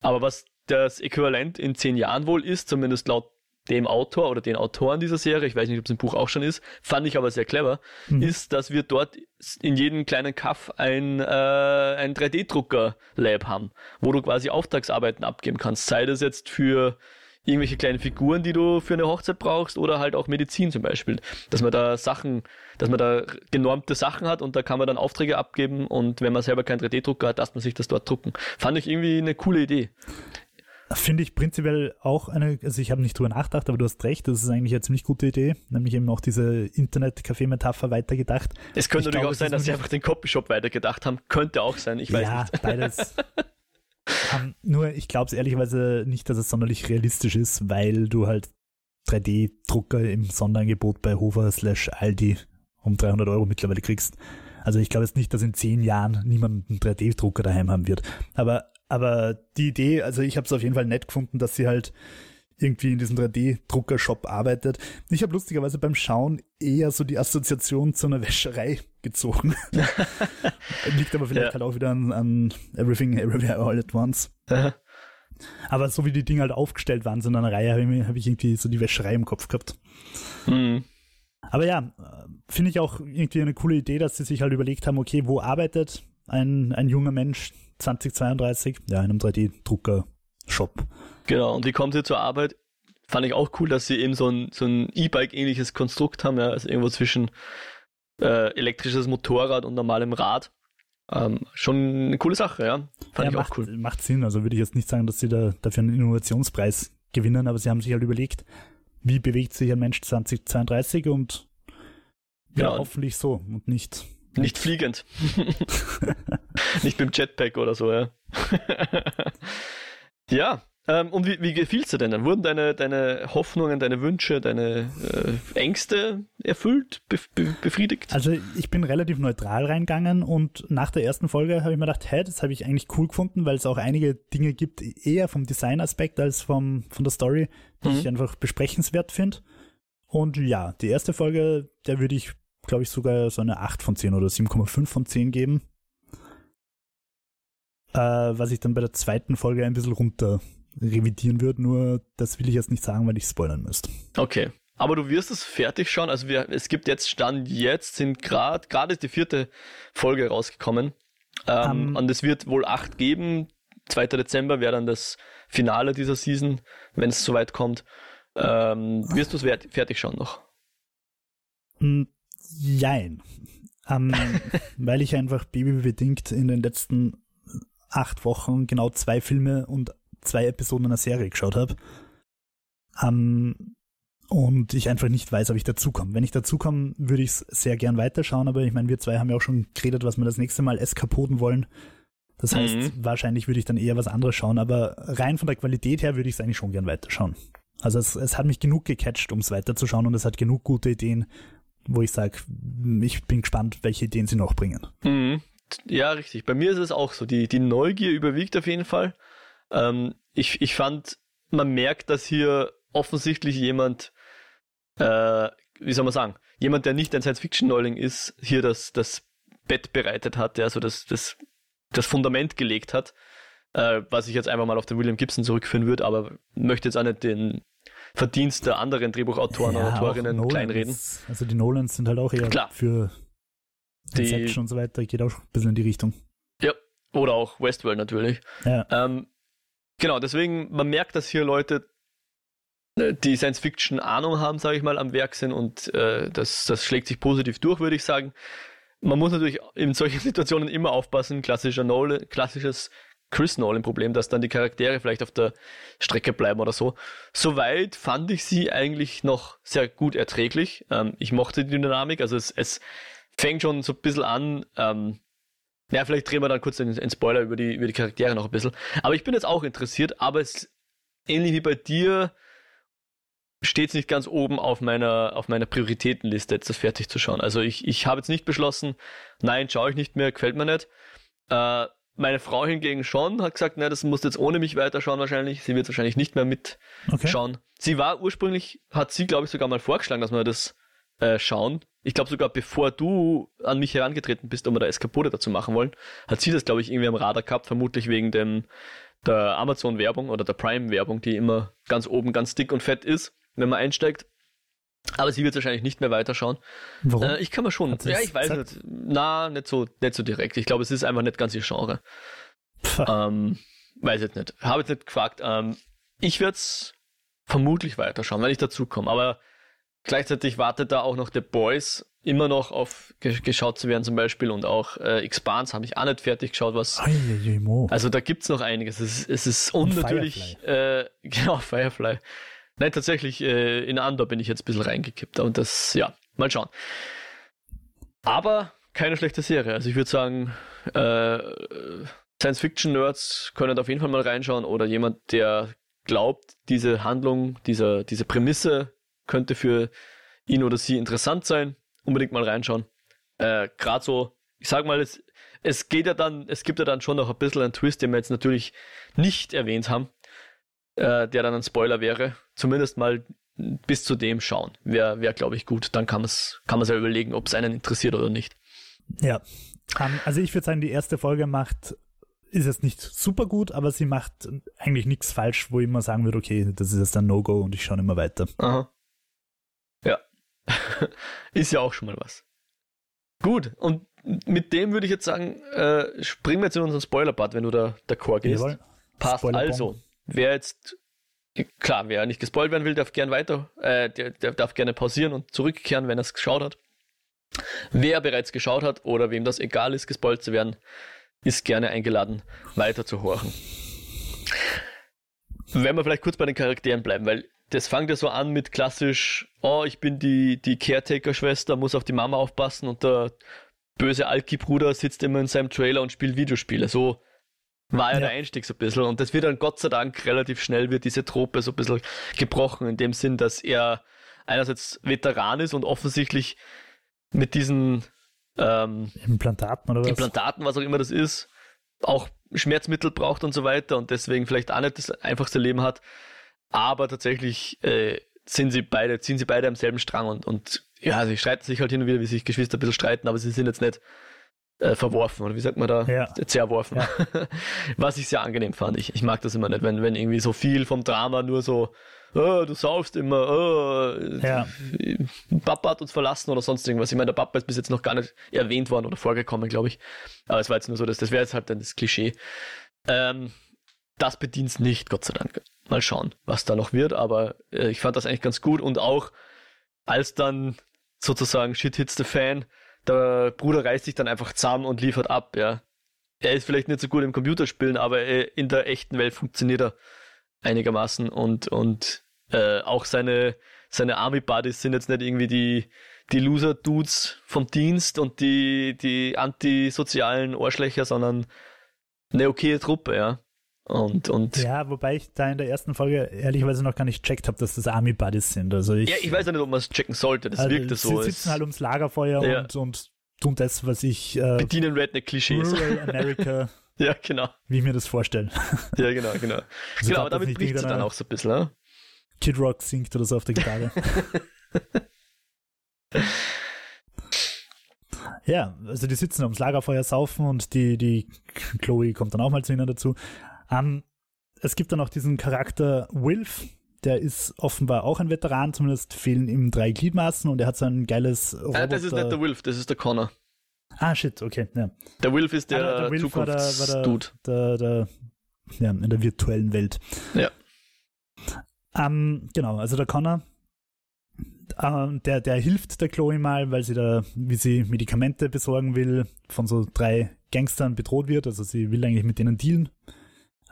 Aber was das Äquivalent in 10 Jahren wohl ist, zumindest laut dem Autor oder den Autoren dieser Serie, ich weiß nicht, ob es im Buch auch schon ist, fand ich aber sehr clever, mhm. ist, dass wir dort in jedem kleinen Kaff ein, äh, ein 3D-Drucker-Lab haben, wo du quasi Auftragsarbeiten abgeben kannst. Sei das jetzt für irgendwelche kleinen Figuren, die du für eine Hochzeit brauchst oder halt auch Medizin zum Beispiel. Dass man da Sachen, dass man da genormte Sachen hat und da kann man dann Aufträge abgeben und wenn man selber keinen 3D-Drucker hat, dass man sich das dort drucken. Fand ich irgendwie eine coole Idee. Finde ich prinzipiell auch eine, also ich habe nicht drüber nachgedacht, aber du hast recht, das ist eigentlich eine ziemlich gute Idee, nämlich eben auch diese Internet-Café-Metapher weitergedacht. Es könnte natürlich auch sein, dass sie einfach den Copyshop weitergedacht haben, könnte auch sein, ich weiß ja, nicht. Ja, beides. um, [laughs] nur, ich glaube es ehrlicherweise nicht, dass es sonderlich realistisch ist, weil du halt 3D-Drucker im Sonderangebot bei Hofer slash Aldi um 300 Euro mittlerweile kriegst. Also ich glaube jetzt nicht, dass in zehn Jahren niemand einen 3D-Drucker daheim haben wird. Aber aber die Idee, also ich habe es auf jeden Fall nett gefunden, dass sie halt irgendwie in diesem 3D-Drucker-Shop arbeitet. Ich habe lustigerweise beim Schauen eher so die Assoziation zu einer Wäscherei gezogen. [laughs] Liegt aber vielleicht ja. halt auch wieder an, an Everything Everywhere All at Once. aber so wie die Dinge halt aufgestellt waren, so in einer Reihe, habe ich, irgendwie so die Wäscherei im Kopf gehabt. Mhm. Aber ja, finde ich auch irgendwie eine coole Idee, dass sie sich halt überlegt haben, okay, wo arbeitet ein, ein junger Mensch, 2032, ja, in einem 3D-Drucker-Shop. Genau, und wie kommt sie zur Arbeit? Fand ich auch cool, dass sie eben so ein, so ein E-Bike-ähnliches Konstrukt haben, ja, also irgendwo zwischen äh, elektrisches Motorrad und normalem Rad. Ähm, schon eine coole Sache, ja. Fand ja, ich macht, auch cool. Macht Sinn, also würde ich jetzt nicht sagen, dass sie da dafür einen Innovationspreis gewinnen, aber sie haben sich halt überlegt, wie bewegt sich ein Mensch 2032 und ja, ja hoffentlich so und nicht nicht fliegend. [laughs] Nicht mit dem Jetpack oder so, ja. [laughs] ja, ähm, und wie, wie gefiel es dir denn dann? Wurden deine, deine Hoffnungen, deine Wünsche, deine äh, Ängste erfüllt, be be befriedigt? Also ich bin relativ neutral reingegangen und nach der ersten Folge habe ich mir gedacht, hey, das habe ich eigentlich cool gefunden, weil es auch einige Dinge gibt, eher vom Designaspekt als vom, von der Story, die mhm. ich einfach besprechenswert finde. Und ja, die erste Folge, der würde ich glaube ich, sogar so eine 8 von 10 oder 7,5 von 10 geben. Äh, was ich dann bei der zweiten Folge ein bisschen runter revidieren würde, nur das will ich jetzt nicht sagen, weil ich spoilern müsste. Okay. Aber du wirst es fertig schauen. Also wir, es gibt jetzt Stand jetzt, sind gerade, gerade ist die vierte Folge rausgekommen. Ähm, um, und es wird wohl acht geben. 2. Dezember wäre dann das Finale dieser Season, wenn es soweit kommt. Ähm, wirst du es fertig schauen noch? Jein. Ähm, [laughs] weil ich einfach babybedingt in den letzten acht Wochen genau zwei Filme und zwei Episoden einer Serie geschaut habe. Ähm, und ich einfach nicht weiß, ob ich dazukomme. Wenn ich dazukomme, würde ich es sehr gern weiterschauen, aber ich meine, wir zwei haben ja auch schon geredet, was wir das nächste Mal eskapoden wollen. Das heißt, mhm. wahrscheinlich würde ich dann eher was anderes schauen, aber rein von der Qualität her würde ich es eigentlich schon gern weiterschauen. Also es, es hat mich genug gecatcht, um es weiterzuschauen und es hat genug gute Ideen, wo ich sage, ich bin gespannt, welche Ideen sie noch bringen. Mhm. Ja, richtig. Bei mir ist es auch so. Die, die Neugier überwiegt auf jeden Fall. Ähm, ich, ich fand, man merkt, dass hier offensichtlich jemand, äh, wie soll man sagen, jemand, der nicht ein Science-Fiction-Neuling ist, hier das, das Bett bereitet hat, der so das, das, das Fundament gelegt hat, äh, was ich jetzt einfach mal auf den William Gibson zurückführen würde, aber möchte jetzt auch nicht den Verdienst der anderen Drehbuchautoren ja, und Autorinnen kleinreden. Also die Nolans sind halt auch eher Klar. für Inception und so weiter, geht auch ein bisschen in die Richtung. Ja, oder auch Westworld natürlich. Ja. Ähm, genau, deswegen, man merkt, dass hier Leute äh, die Science-Fiction Ahnung haben, sage ich mal, am Werk sind und äh, das, das schlägt sich positiv durch, würde ich sagen. Man muss natürlich in solchen [laughs] Situationen immer aufpassen, klassischer Nolan, klassisches Chris Nolan-Problem, dass dann die Charaktere vielleicht auf der Strecke bleiben oder so. Soweit fand ich sie eigentlich noch sehr gut erträglich. Ähm, ich mochte die Dynamik, also es, es fängt schon so ein bisschen an. Ähm, ja, vielleicht drehen wir dann kurz den Spoiler über die, über die Charaktere noch ein bisschen. Aber ich bin jetzt auch interessiert, aber es ähnlich wie bei dir steht es nicht ganz oben auf meiner, auf meiner Prioritätenliste, jetzt das fertig zu schauen. Also ich, ich habe jetzt nicht beschlossen, nein, schaue ich nicht mehr, gefällt mir nicht. Äh, meine Frau hingegen schon, hat gesagt, na, das muss jetzt ohne mich weiterschauen wahrscheinlich. Sie wird wahrscheinlich nicht mehr mitschauen. Okay. Sie war ursprünglich, hat sie, glaube ich, sogar mal vorgeschlagen, dass wir das äh, schauen. Ich glaube sogar, bevor du an mich herangetreten bist, um wir da Eskapode dazu machen wollen, hat sie das, glaube ich, irgendwie am Radar gehabt, vermutlich wegen dem, der Amazon-Werbung oder der Prime-Werbung, die immer ganz oben ganz dick und fett ist, wenn man einsteigt. Aber sie wird wahrscheinlich nicht mehr weiterschauen. Warum? Äh, ich kann mir schon. Ja, ich weiß nicht. Na, nicht so, nicht so direkt. Ich glaube, es ist einfach nicht ganz ihr Genre. Ähm, weiß jetzt nicht. Habe jetzt nicht gefragt. Ähm, ich werde es vermutlich weiterschauen, wenn ich dazu komme. Aber gleichzeitig wartet da auch noch The Boys immer noch auf geschaut zu werden zum Beispiel und auch äh, Expanse habe ich auch nicht fertig geschaut, was also da gibt's noch einiges. Es ist, es ist und, und natürlich äh, [laughs] genau Firefly. Nein, tatsächlich, äh, in Andor bin ich jetzt ein bisschen reingekippt. Und das, ja, mal schauen. Aber keine schlechte Serie. Also ich würde sagen, äh, Science-Fiction-Nerds können auf jeden Fall mal reinschauen oder jemand, der glaubt, diese Handlung, diese, diese Prämisse könnte für ihn oder sie interessant sein, unbedingt mal reinschauen. Äh, Gerade so, ich sag mal, es, es geht ja dann, es gibt ja dann schon noch ein bisschen einen Twist, den wir jetzt natürlich nicht erwähnt haben äh, der dann ein Spoiler wäre. Zumindest mal bis zu dem schauen. Wäre, wär, glaube ich, gut. Dann kann man kann man's ja überlegen, ob es einen interessiert oder nicht. Ja. Um, ähm, also ich würde sagen, die erste Folge macht, ist jetzt nicht super gut, aber sie macht eigentlich nichts falsch, wo ich immer sagen würde, okay, das ist jetzt ein No-Go und ich schaue immer weiter. Aha. Ja. [laughs] ist ja auch schon mal was. Gut, und mit dem würde ich jetzt sagen, äh, springen wir jetzt in unseren Spoiler-Part, wenn du da d'accord gehst. Jawohl. Passt also. Wer jetzt, klar, wer nicht gespoilt werden will, darf gerne weiter, äh, der, der darf gerne pausieren und zurückkehren, wenn er es geschaut hat. Wer bereits geschaut hat oder wem das egal ist, gespoilt zu werden, ist gerne eingeladen, weiter zu horchen. Wenn wir vielleicht kurz bei den Charakteren bleiben, weil das fängt ja so an mit klassisch, oh, ich bin die, die Caretaker-Schwester, muss auf die Mama aufpassen und der böse Alki-Bruder sitzt immer in seinem Trailer und spielt Videospiele. So war ja, ja, der Einstieg so ein bisschen. Und das wird dann Gott sei Dank relativ schnell wird diese Trope so ein bisschen gebrochen, in dem Sinn, dass er einerseits Veteran ist und offensichtlich mit diesen ähm, Implantaten oder was? Implantaten, was auch immer das ist, auch Schmerzmittel braucht und so weiter und deswegen vielleicht auch nicht das einfachste Leben hat. Aber tatsächlich äh, sind sie beide, ziehen sie beide am selben Strang und, und ja, sie streiten sich halt hin und wieder, wie sich Geschwister ein bisschen streiten, aber sie sind jetzt nicht äh, verworfen, oder wie sagt man da? Ja. Zerworfen. Ja. [laughs] Was ich sehr angenehm fand. Ich, ich mag das immer nicht, wenn, wenn irgendwie so viel vom Drama nur so, oh, du saufst immer, oh, ja. Papa hat uns verlassen oder sonst irgendwas. Ich meine, der Papa ist bis jetzt noch gar nicht erwähnt worden oder vorgekommen, glaube ich. Aber es war jetzt nur so, dass das wäre jetzt halt dann das Klischee. Ähm, das bedient es nicht, Gott sei Dank. Mal schauen, was da noch wird, aber äh, ich fand das eigentlich ganz gut und auch als dann sozusagen Shit hits the Fan, der Bruder reißt sich dann einfach zusammen und liefert ab, ja. Er ist vielleicht nicht so gut im Computerspielen, aber in der echten Welt funktioniert er einigermaßen und, und äh, auch seine, seine Army Buddies sind jetzt nicht irgendwie die, die Loser-Dudes vom Dienst und die, die antisozialen Ohrschlächer, sondern eine okaye Truppe, ja. Und, und ja, wobei ich da in der ersten Folge ehrlicherweise noch gar nicht checkt habe, dass das Army Buddies sind. Also ich, ja, ich weiß ja nicht, ob man es checken sollte. Das also wirkte so. Sie sitzen halt ums Lagerfeuer ja. und, und tun das, was ich. Äh, Bedienen Redneck-Klischees. Rural America. [laughs] ja, genau. Wie ich mir das vorstelle. [laughs] ja, genau, genau. Also genau, aber damit bricht sie dann auch so ein bisschen, ne? Kid Rock singt oder so auf der Gitarre. [laughs] ja, also die sitzen ums Lagerfeuer saufen und die, die Chloe kommt dann auch mal zu ihnen dazu. Um, ähm, es gibt dann auch diesen Charakter Wilf, der ist offenbar auch ein Veteran, zumindest fehlen ihm drei Gliedmaßen und er hat so ein geiles Roboter. Ah, das ist nicht der Wilf, das ist der Connor. Ah, shit, okay. Ja. Der Wilf ist der, ah, der, der Zukunftsdude. Der, der, ja, in der virtuellen Welt. Ja. Um, genau, also der Connor äh, der, der hilft der Chloe mal, weil sie da, wie sie Medikamente besorgen will, von so drei Gangstern bedroht wird. Also sie will eigentlich mit denen dealen,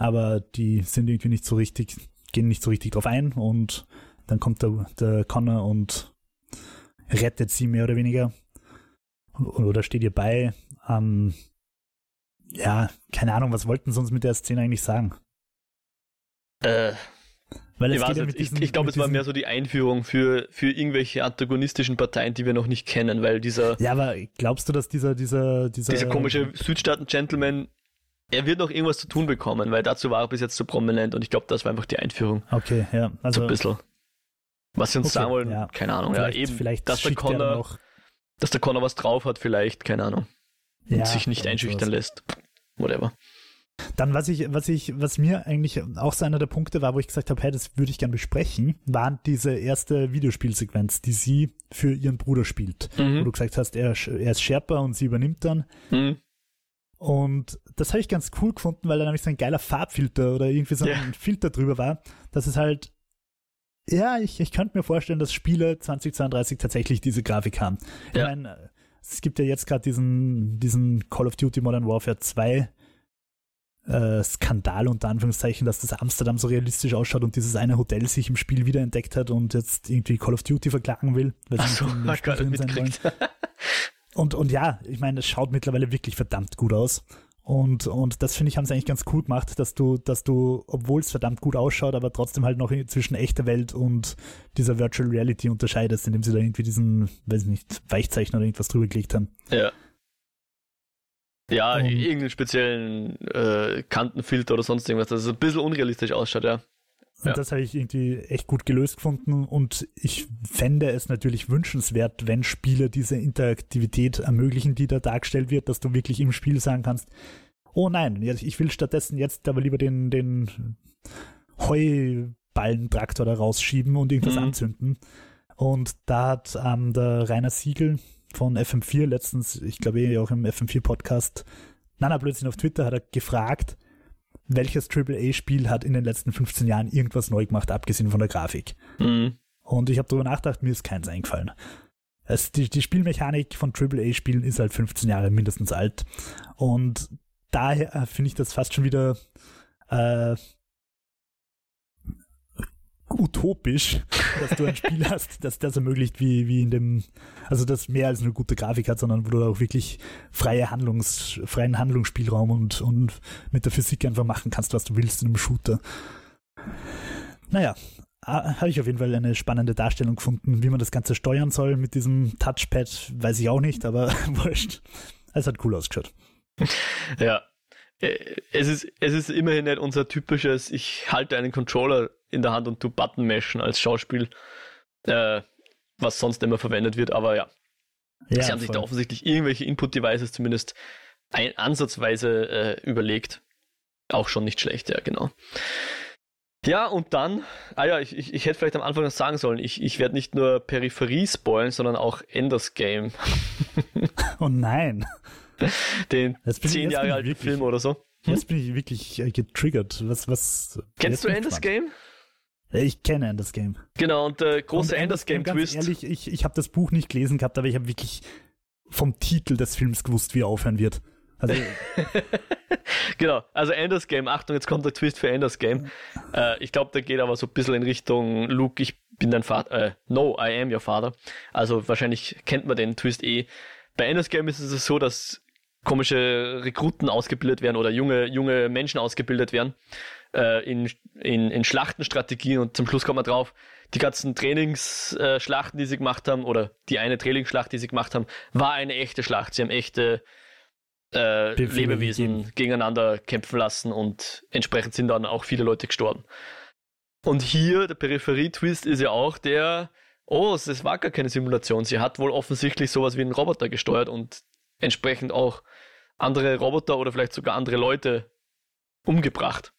aber die sind irgendwie nicht so richtig, gehen nicht so richtig drauf ein und dann kommt der, der Connor und rettet sie mehr oder weniger. Oder steht ihr bei. Ähm, ja, keine Ahnung, was wollten sie uns mit der Szene eigentlich sagen? Äh, weil ich, ja diesen, ich, ich glaube, es war mehr so die Einführung für, für irgendwelche antagonistischen Parteien, die wir noch nicht kennen, weil dieser. Ja, aber glaubst du, dass dieser, dieser, dieser. Dieser komische Südstaaten-Gentleman, er wird noch irgendwas zu tun bekommen, weil dazu war er bis jetzt so prominent und ich glaube, das war einfach die Einführung. Okay, ja. Also. So ein bisschen. Was sie uns okay, sagen wollen, ja. keine Ahnung. Vielleicht, ja, eben, vielleicht dass der Connor, dass der Connor was drauf hat, vielleicht, keine Ahnung. Und ja, sich nicht einschüchtern sowas. lässt. Whatever. Dann, was ich, was ich, was mir eigentlich auch so einer der Punkte war, wo ich gesagt habe, hey, das würde ich gern besprechen, waren diese erste Videospielsequenz, die sie für ihren Bruder spielt. Mhm. Wo du gesagt hast, er, er ist Sherpa und sie übernimmt dann. Mhm. Und das habe ich ganz cool gefunden, weil da nämlich so ein geiler Farbfilter oder irgendwie so ein yeah. Filter drüber war, dass es halt ja, ich, ich könnte mir vorstellen, dass Spiele 2032 tatsächlich diese Grafik haben. Ja. Ich meine, es gibt ja jetzt gerade diesen, diesen Call of Duty Modern Warfare 2 äh, Skandal unter Anführungszeichen, dass das Amsterdam so realistisch ausschaut und dieses eine Hotel sich im Spiel wiederentdeckt hat und jetzt irgendwie Call of Duty verklagen will, weil sie so, nicht Spiel drin sein wollen. [laughs] und, und ja, ich meine, es schaut mittlerweile wirklich verdammt gut aus. Und, und das finde ich, haben sie eigentlich ganz cool gemacht, dass du, dass du, obwohl es verdammt gut ausschaut, aber trotzdem halt noch zwischen echter Welt und dieser Virtual Reality unterscheidest, indem sie da irgendwie diesen, weiß ich nicht, Weichzeichner oder irgendwas drüber gelegt haben. Ja. Ja, um, irgendeinen speziellen äh, Kantenfilter oder sonst irgendwas, dass es ein bisschen unrealistisch ausschaut, ja. Und ja. das habe ich irgendwie echt gut gelöst gefunden und ich fände es natürlich wünschenswert, wenn Spiele diese Interaktivität ermöglichen, die da dargestellt wird, dass du wirklich im Spiel sagen kannst, oh nein, ich will stattdessen jetzt aber lieber den, den Heuballentraktor da rausschieben und irgendwas mhm. anzünden. Und da hat ähm, der Rainer Siegel, von FM4 letztens, ich glaube eh auch im FM4-Podcast, Nana Blödsinn auf Twitter hat er gefragt, welches AAA-Spiel hat in den letzten 15 Jahren irgendwas neu gemacht, abgesehen von der Grafik. Mhm. Und ich habe darüber nachgedacht, mir ist keins eingefallen. Es, die, die Spielmechanik von AAA-Spielen ist halt 15 Jahre mindestens alt. Und daher finde ich das fast schon wieder äh, utopisch, dass du ein Spiel [laughs] hast, das das ermöglicht, wie, wie in dem, also das mehr als eine gute Grafik hat, sondern wo du auch wirklich freie Handlungs, freien Handlungsspielraum und, und mit der Physik einfach machen kannst, was du willst in einem Shooter. Naja, habe ich auf jeden Fall eine spannende Darstellung gefunden. Wie man das Ganze steuern soll mit diesem Touchpad, weiß ich auch nicht, aber [laughs] wurscht. Es hat cool ausgeschaut. Ja, es ist, es ist immerhin nicht unser typisches, ich halte einen Controller in der Hand und tu Button mashen als Schauspiel, äh, was sonst immer verwendet wird, aber ja. ja Sie haben sich da offensichtlich irgendwelche Input-Devices zumindest ein, ansatzweise äh, überlegt. Auch schon nicht schlecht, ja, genau. Ja, und dann, ah ja, ich, ich, ich hätte vielleicht am Anfang noch sagen sollen, ich, ich werde nicht nur Peripherie spoilen, sondern auch Enders Game. oh nein. [laughs] Den zehn Jahre alten Film oder so. Hm? Jetzt bin ich wirklich äh, getriggert. Was, was. Kennst du Enders Game? Ich kenne Enders Game. Genau, und der große Enders Game Twist. Ganz ehrlich, ich, ich habe das Buch nicht gelesen gehabt, aber ich habe wirklich vom Titel des Films gewusst, wie er aufhören wird. Also, [laughs] genau, also Enders Game, Achtung, jetzt kommt der Twist für Enders Game. Äh, ich glaube, der geht aber so ein bisschen in Richtung Luke, ich bin dein Vater, äh, no, I am your father. Also wahrscheinlich kennt man den Twist eh. Bei Enders Game ist es so, dass komische Rekruten ausgebildet werden oder junge, junge Menschen ausgebildet werden äh, in, in, in Schlachtenstrategien und zum Schluss kommt man drauf, die ganzen Trainingsschlachten, äh, die sie gemacht haben, oder die eine Trainingsschlacht, die sie gemacht haben, war eine echte Schlacht. Sie haben echte äh, Lebewesen gegeneinander kämpfen lassen und entsprechend sind dann auch viele Leute gestorben. Und hier, der Peripherie-Twist ist ja auch der, oh, es war gar keine Simulation. Sie hat wohl offensichtlich sowas wie einen Roboter gesteuert und entsprechend auch andere Roboter oder vielleicht sogar andere Leute umgebracht.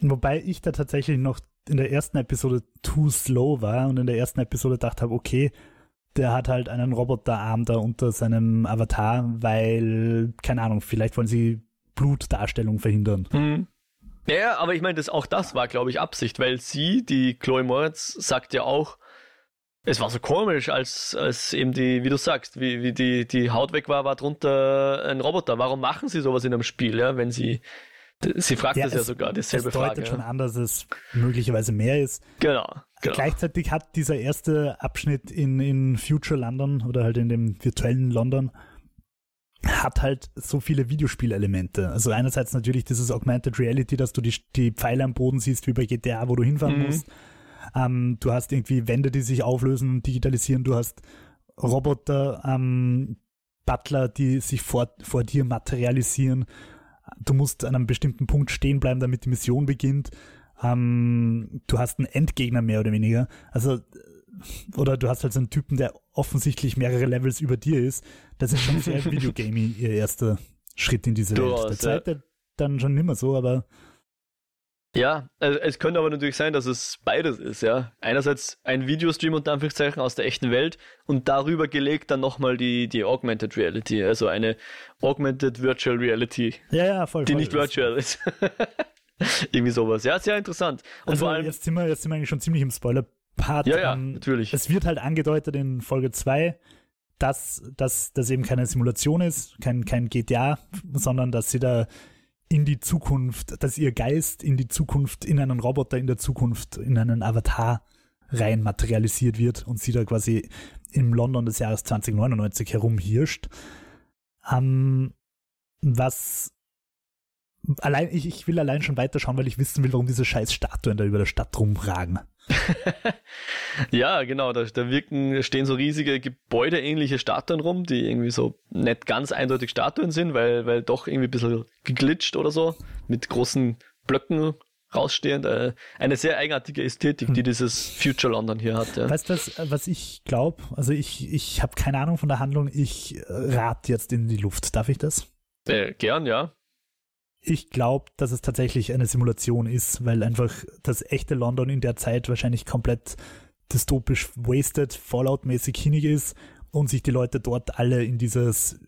Wobei ich da tatsächlich noch in der ersten Episode too slow war und in der ersten Episode dachte habe, okay, der hat halt einen Roboterarm da unter seinem Avatar, weil, keine Ahnung, vielleicht wollen sie Blutdarstellung verhindern. Mhm. Ja, aber ich meine, das, auch das war, glaube ich, Absicht, weil sie, die Chloe Moritz, sagt ja auch, es war so komisch, als, als eben die, wie du sagst, wie, wie die, die Haut weg war, war drunter ein Roboter. Warum machen sie sowas in einem Spiel, ja, wenn sie Sie fragt ja, das ja sogar, dieselbe es deutet Frage. schon an, dass es möglicherweise mehr ist. Genau, genau. Gleichzeitig hat dieser erste Abschnitt in, in Future London oder halt in dem virtuellen London hat halt so viele Videospielelemente. Also einerseits natürlich dieses Augmented Reality, dass du die, die Pfeile am Boden siehst, wie bei GTA, wo du hinfahren mhm. musst. Ähm, du hast irgendwie Wände, die sich auflösen und digitalisieren. Du hast Roboter, ähm, Butler, die sich vor, vor dir materialisieren du musst an einem bestimmten Punkt stehen bleiben, damit die Mission beginnt. Ähm, du hast einen Endgegner mehr oder weniger. Also, oder du hast halt so einen Typen, der offensichtlich mehrere Levels über dir ist. Das ist schon sehr [laughs] Videogaming, ihr erster Schritt in diese Welt. Der zweite ja. dann schon nimmer so, aber ja, also es könnte aber natürlich sein, dass es beides ist, ja. Einerseits ein Videostream unter Anführungszeichen aus der echten Welt und darüber gelegt dann nochmal die, die Augmented Reality, also eine Augmented Virtual Reality. Ja, ja, voll. Die voll nicht virtual ist. [laughs] Irgendwie sowas. Ja, sehr interessant. Und also vor allem, jetzt, sind wir, jetzt sind wir eigentlich schon ziemlich im Spoiler-Part. Ja, ja, ähm, natürlich. Es wird halt angedeutet in Folge 2, dass das eben keine Simulation ist, kein, kein GTA, sondern dass sie da in die Zukunft, dass ihr Geist in die Zukunft, in einen Roboter in der Zukunft, in einen Avatar rein materialisiert wird und sie da quasi im London des Jahres 2099 herumhirscht. Ähm, was allein, ich, ich will allein schon weiterschauen, weil ich wissen will, warum diese scheiß Statuen da über der Stadt rumragen. [laughs] ja, genau, da, da wirken, stehen so riesige gebäudeähnliche Statuen rum, die irgendwie so nicht ganz eindeutig Statuen sind, weil, weil doch irgendwie ein bisschen geglitscht oder so, mit großen Blöcken rausstehend. Äh, eine sehr eigenartige Ästhetik, hm. die dieses Future London hier hat. Ja. Weißt du, was, was ich glaube? Also ich, ich habe keine Ahnung von der Handlung, ich rate jetzt in die Luft. Darf ich das? Äh, gern, ja. Ich glaube, dass es tatsächlich eine Simulation ist, weil einfach das echte London in der Zeit wahrscheinlich komplett dystopisch wasted, Fallout-mäßig hinig ist und sich die Leute dort alle in dieses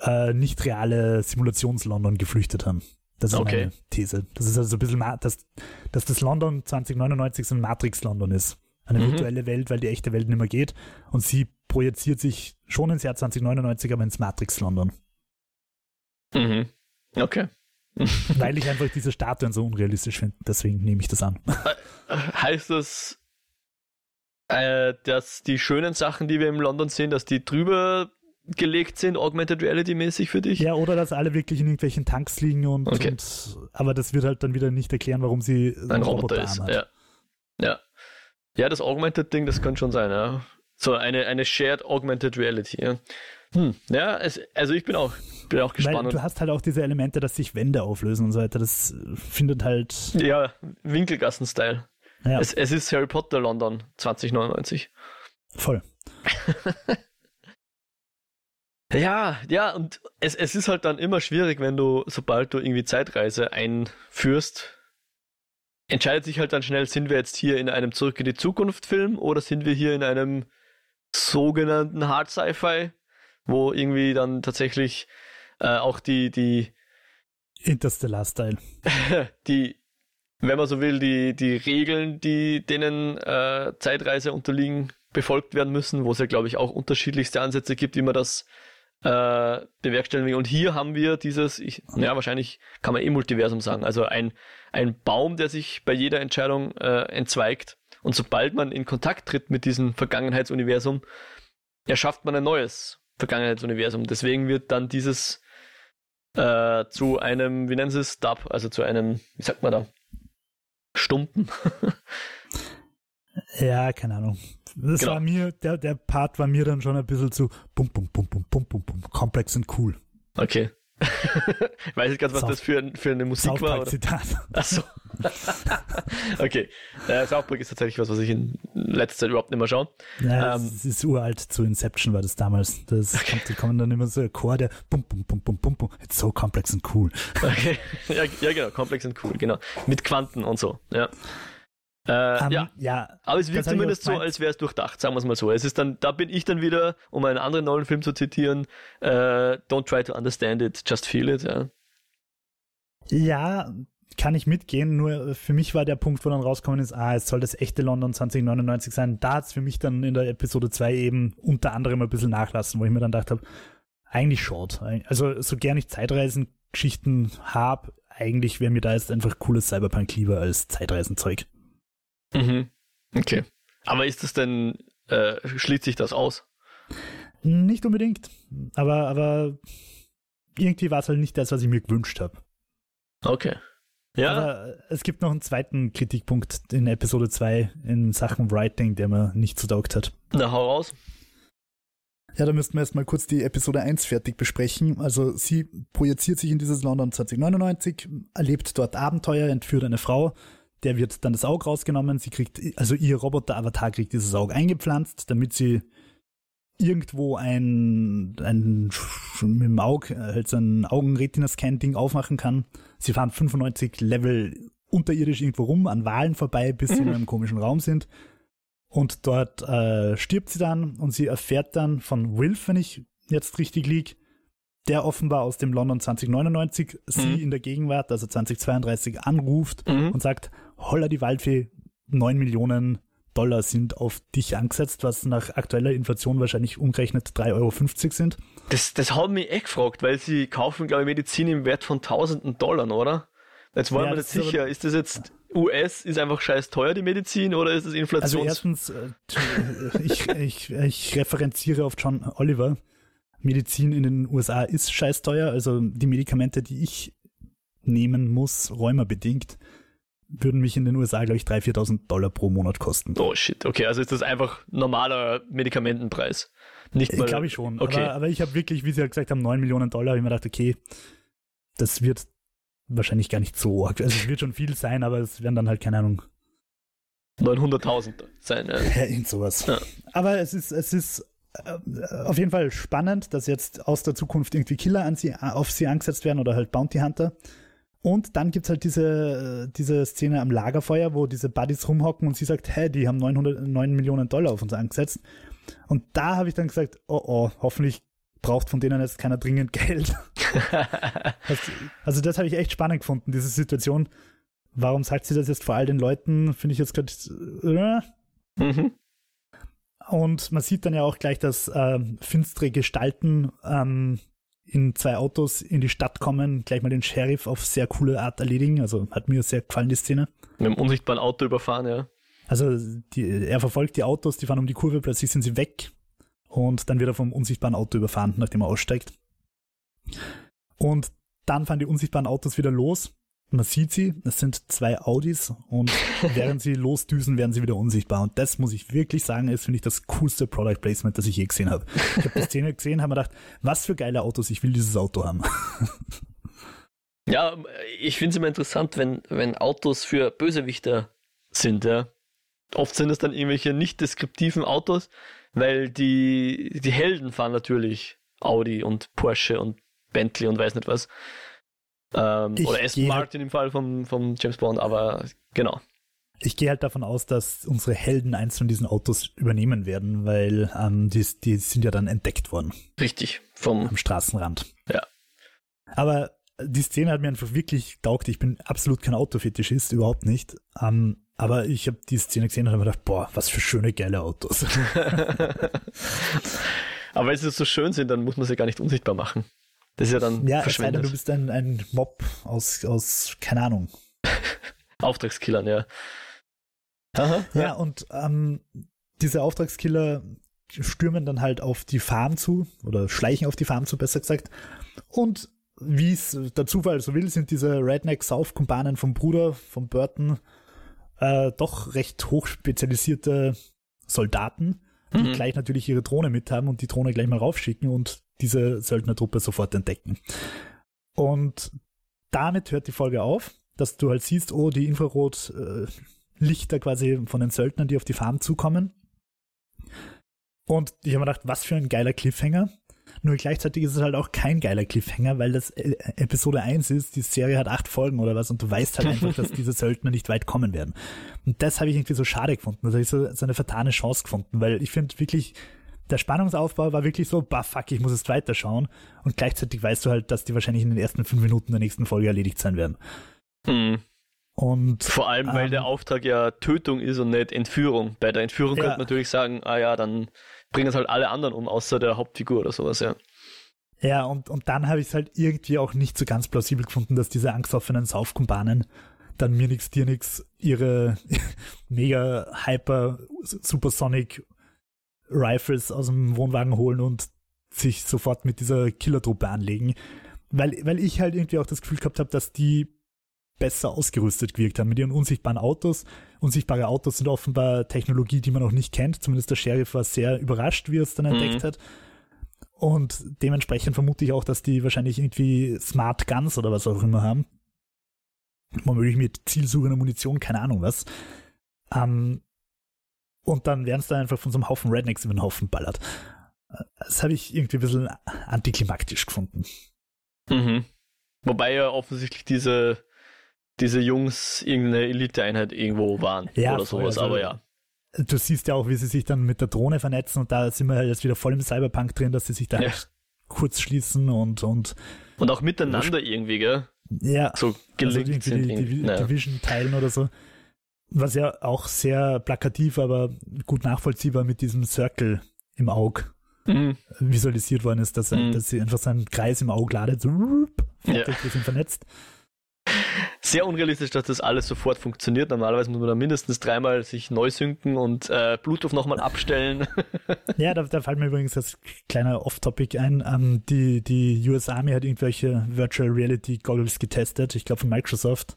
äh, nicht reale Simulations-London geflüchtet haben. Das ist okay. meine These. Das ist also ein bisschen, dass, dass das London 2099 so ein Matrix-London ist. Eine mhm. virtuelle Welt, weil die echte Welt nicht mehr geht. Und sie projiziert sich schon ins Jahr 2099, aber ins Matrix-London. Mhm. Okay. Weil ich einfach diese Statuen so unrealistisch finde. Deswegen nehme ich das an. [laughs] Heißt das, äh, dass die schönen Sachen, die wir im London sehen, dass die drüber gelegt sind, Augmented Reality mäßig für dich? Ja, oder dass alle wirklich in irgendwelchen Tanks liegen und, okay. und aber das wird halt dann wieder nicht erklären, warum sie ein Roboter, Roboter ist. Ja. ja. Ja, das Augmented Ding, das könnte schon sein, ja. So eine, eine Shared Augmented Reality, ja. Hm, ja, es, also ich bin auch bin auch gespannt. Weil du hast halt auch diese Elemente, dass sich Wände auflösen und so weiter. Das findet halt. Ja, Winkelgassen-Style. Ja. Es, es ist Harry Potter London 2099. Voll. [laughs] ja, ja, und es, es ist halt dann immer schwierig, wenn du, sobald du irgendwie Zeitreise einführst, entscheidet sich halt dann schnell, sind wir jetzt hier in einem Zurück in die Zukunft Film oder sind wir hier in einem sogenannten Hard Sci-Fi, wo irgendwie dann tatsächlich äh, auch die, die Interstellar-Style. [laughs] die, wenn man so will, die, die Regeln, die denen äh, Zeitreise unterliegen, befolgt werden müssen, wo es ja, glaube ich, auch unterschiedlichste Ansätze gibt, wie man das äh, bewerkstelligen will. Und hier haben wir dieses, ich, ja, wahrscheinlich kann man eh Multiversum sagen, also ein, ein Baum, der sich bei jeder Entscheidung äh, entzweigt. Und sobald man in Kontakt tritt mit diesem Vergangenheitsuniversum, erschafft man ein neues Vergangenheitsuniversum. Deswegen wird dann dieses äh, zu einem, wie nennen sie es, Dub, also zu einem, wie sagt man da, Stumpen. [laughs] ja, keine Ahnung. Das genau. war mir, der, der Part war mir dann schon ein bisschen zu bum, bum, bum, bum, bum, bum, bum, komplex und cool. Okay. Ich weiß nicht ganz, was South, das für, für eine Musik South war. Zitat. Achso. [laughs] okay. Äh, South Park ist tatsächlich was, was ich in letzter Zeit überhaupt nicht mehr schaue. Ja, ähm, es ist uralt. Zu Inception war das damals. Das okay. kommt, da kommen dann immer so Akkorde. Bum, bum, bum, bum, bum, bum. It's so complex and cool. Okay. [laughs] Ja, ja, genau. Complex and cool. Genau. Mit Quanten und so. Ja. Äh, um, ja. ja. Aber es wirkt zumindest so, als wäre es durchdacht, sagen wir es mal so. Es ist dann, da bin ich dann wieder, um einen anderen neuen Film zu zitieren, äh, Don't try to understand it, just feel it, ja. Ja, kann ich mitgehen, nur für mich war der Punkt, wo dann rauskommen ist, ah, es soll das echte London 2099 sein. Da hat es für mich dann in der Episode 2 eben unter anderem ein bisschen nachlassen, wo ich mir dann gedacht habe, eigentlich short. Also so gern ich Zeitreisengeschichten habe, eigentlich wäre mir da jetzt einfach cooles Cyberpunk lieber als Zeitreisenzeug. Mhm. Okay. Aber ist das denn, äh, schließt sich das aus? Nicht unbedingt. Aber, aber irgendwie war es halt nicht das, was ich mir gewünscht habe. Okay. Ja. Aber es gibt noch einen zweiten Kritikpunkt in Episode 2 in Sachen Writing, der mir nicht so taugt hat. Na, hau raus. Ja, da müssten wir erstmal kurz die Episode 1 fertig besprechen. Also sie projiziert sich in dieses London 2099, erlebt dort Abenteuer, entführt eine Frau, der wird dann das Auge rausgenommen. Sie kriegt, also ihr Roboter-Avatar kriegt dieses Auge eingepflanzt, damit sie irgendwo ein, ein mit dem Auge halt so ein Augen-Retina-Scan-Ding aufmachen kann. Sie fahren 95 Level unterirdisch irgendwo rum, an Wahlen vorbei, bis sie in einem komischen Raum sind. Und dort äh, stirbt sie dann und sie erfährt dann von Wilf, wenn ich jetzt richtig liege, der offenbar aus dem London 2099 sie mhm. in der Gegenwart, also 2032, anruft mhm. und sagt, holla die Waldfee, 9 Millionen Dollar sind auf dich angesetzt, was nach aktueller Inflation wahrscheinlich umgerechnet 3,50 Euro sind. Das, das haben mich echt gefragt, weil sie kaufen, glaube ich, Medizin im Wert von tausenden Dollar, oder? Jetzt wollen ja, wir nicht sicher, ist das jetzt US, ist einfach scheiß teuer, die Medizin, oder ist das Inflation? Also erstens, äh, [laughs] ich, ich, ich referenziere auf John Oliver. Medizin in den USA ist scheiß teuer, also die Medikamente, die ich nehmen muss, räumerbedingt, würden mich in den USA, glaube ich, 3.000, 4.000 Dollar pro Monat kosten. Oh shit, okay, also ist das einfach normaler Medikamentenpreis. Nicht mal. Glaube ich schon. Okay. Aber, aber ich habe wirklich, wie Sie ja gesagt haben, 9 Millionen Dollar, ich mir gedacht, okay, das wird wahrscheinlich gar nicht so. Also es wird schon viel sein, aber es werden dann halt, keine Ahnung. 900.000 sein, ja. Ja, [laughs] irgend sowas. Ja. Aber es ist, es ist äh, auf jeden Fall spannend, dass jetzt aus der Zukunft irgendwie Killer an sie, auf sie angesetzt werden oder halt Bounty Hunter. Und dann gibt es halt diese, diese Szene am Lagerfeuer, wo diese Buddies rumhocken und sie sagt, hä, die haben 900, 9 Millionen Dollar auf uns angesetzt. Und da habe ich dann gesagt, oh oh, hoffentlich braucht von denen jetzt keiner dringend Geld. [laughs] also das habe ich echt spannend gefunden, diese Situation. Warum sagt sie das jetzt vor all den Leuten? Finde ich jetzt gerade. Äh? Mhm. Und man sieht dann ja auch gleich, dass äh, finstere Gestalten ähm, in zwei Autos in die Stadt kommen, gleich mal den Sheriff auf sehr coole Art erledigen. Also hat mir sehr gefallen, die Szene. Mit einem unsichtbaren Auto überfahren, ja. Also die, er verfolgt die Autos, die fahren um die Kurve, plötzlich sind sie weg und dann wird er vom unsichtbaren Auto überfahren, nachdem er aussteigt. Und dann fahren die unsichtbaren Autos wieder los man sieht sie, es sind zwei Audis und [laughs] während sie losdüsen, werden sie wieder unsichtbar. Und das muss ich wirklich sagen, ist, finde ich, das coolste Product Placement, das ich je gesehen habe. Ich habe die Szene gesehen, habe mir gedacht, was für geile Autos, ich will dieses Auto haben. [laughs] Ja, ich finde es immer interessant, wenn, wenn Autos für Bösewichter sind, ja. Oft sind es dann irgendwelche nicht deskriptiven Autos, weil die, die Helden fahren natürlich Audi und Porsche und Bentley und weiß nicht was. Ähm, oder Aston Martin im Fall vom, vom James Bond, aber genau. Ich gehe halt davon aus, dass unsere Helden eins von diesen Autos übernehmen werden, weil ähm, die, die sind ja dann entdeckt worden. Richtig, vom am Straßenrand. Ja. Aber die Szene hat mir einfach wirklich taugt. Ich bin absolut kein Autofetischist, überhaupt nicht. Um, aber ich habe die Szene gesehen und habe gedacht, boah, was für schöne, geile Autos. [laughs] aber wenn sie so schön sind, dann muss man sie gar nicht unsichtbar machen. Das ist ja dann ja, verschwendet. du bist ein, ein Mob aus, aus, keine Ahnung. [laughs] Auftragskillern, ja. Aha, ja. ja, und ähm, diese Auftragskiller stürmen dann halt auf die Farm zu oder schleichen auf die Farm zu, besser gesagt. Und wie es der Zufall so will, sind diese Redneck South-Kumpanen vom Bruder, von Burton, äh, doch recht hoch spezialisierte Soldaten, die mhm. gleich natürlich ihre Drohne mit haben und die Drohne gleich mal raufschicken und diese Söldnertruppe sofort entdecken. Und damit hört die Folge auf, dass du halt siehst, oh, die Infrarotlichter äh, quasi von den Söldnern, die auf die Farm zukommen. Und ich habe mir gedacht, was für ein geiler Cliffhanger. Nur gleichzeitig ist es halt auch kein geiler Cliffhanger, weil das äh, Episode 1 ist, die Serie hat acht Folgen oder was und du weißt halt einfach, dass diese Söldner nicht weit kommen werden. Und das habe ich irgendwie so schade gefunden. Das habe ich so, so eine vertane Chance gefunden, weil ich finde wirklich, der Spannungsaufbau war wirklich so, bah fuck, ich muss jetzt weiterschauen. Und gleichzeitig weißt du halt, dass die wahrscheinlich in den ersten fünf Minuten der nächsten Folge erledigt sein werden. Hm. Und, Vor allem, weil ähm, der Auftrag ja Tötung ist und nicht Entführung. Bei der Entführung ja. könnte man natürlich sagen, ah ja, dann bringen es halt alle anderen um, außer der Hauptfigur oder sowas, ja. Ja, und, und dann habe ich es halt irgendwie auch nicht so ganz plausibel gefunden, dass diese angstoffenen Saufkumpanen dann mir nix, dir nix ihre [laughs] mega hyper supersonic Rifles aus dem Wohnwagen holen und sich sofort mit dieser Killertruppe anlegen. Weil, weil ich halt irgendwie auch das Gefühl gehabt habe, dass die besser ausgerüstet gewirkt haben mit ihren unsichtbaren Autos. Unsichtbare Autos sind offenbar Technologie, die man noch nicht kennt. Zumindest der Sheriff war sehr überrascht, wie er es dann mhm. entdeckt hat. Und dementsprechend vermute ich auch, dass die wahrscheinlich irgendwie Smart Guns oder was auch immer haben. Womöglich mit zielsuchender Munition, keine Ahnung was. Ähm, und dann werden es dann einfach von so einem Haufen Rednecks über den Haufen ballert. Das habe ich irgendwie ein bisschen antiklimaktisch gefunden. Mhm. Wobei ja offensichtlich diese diese Jungs irgendeine Eliteeinheit irgendwo waren ja, oder sowas, also, aber ja. Du siehst ja auch, wie sie sich dann mit der Drohne vernetzen und da sind wir jetzt wieder voll im Cyberpunk drin, dass sie sich da ja. kurz schließen und und und auch miteinander irgendwie, gell? Ja. So gelingt also die, die, die, naja. Division teilen oder so. Was ja auch sehr plakativ, aber gut nachvollziehbar mit diesem Circle im Auge mhm. visualisiert worden ist, dass, mhm. dass sie einfach seinen Kreis im Auge ladet, so, ja. wir sind vernetzt sehr unrealistisch, dass das alles sofort funktioniert. Normalerweise muss man da mindestens dreimal sich neu synken und äh, Bluetooth nochmal abstellen. [laughs] ja, da, da fällt mir übrigens das kleine Off-Topic ein. Ähm, die, die US Army hat irgendwelche Virtual Reality Goggles getestet, ich glaube von Microsoft,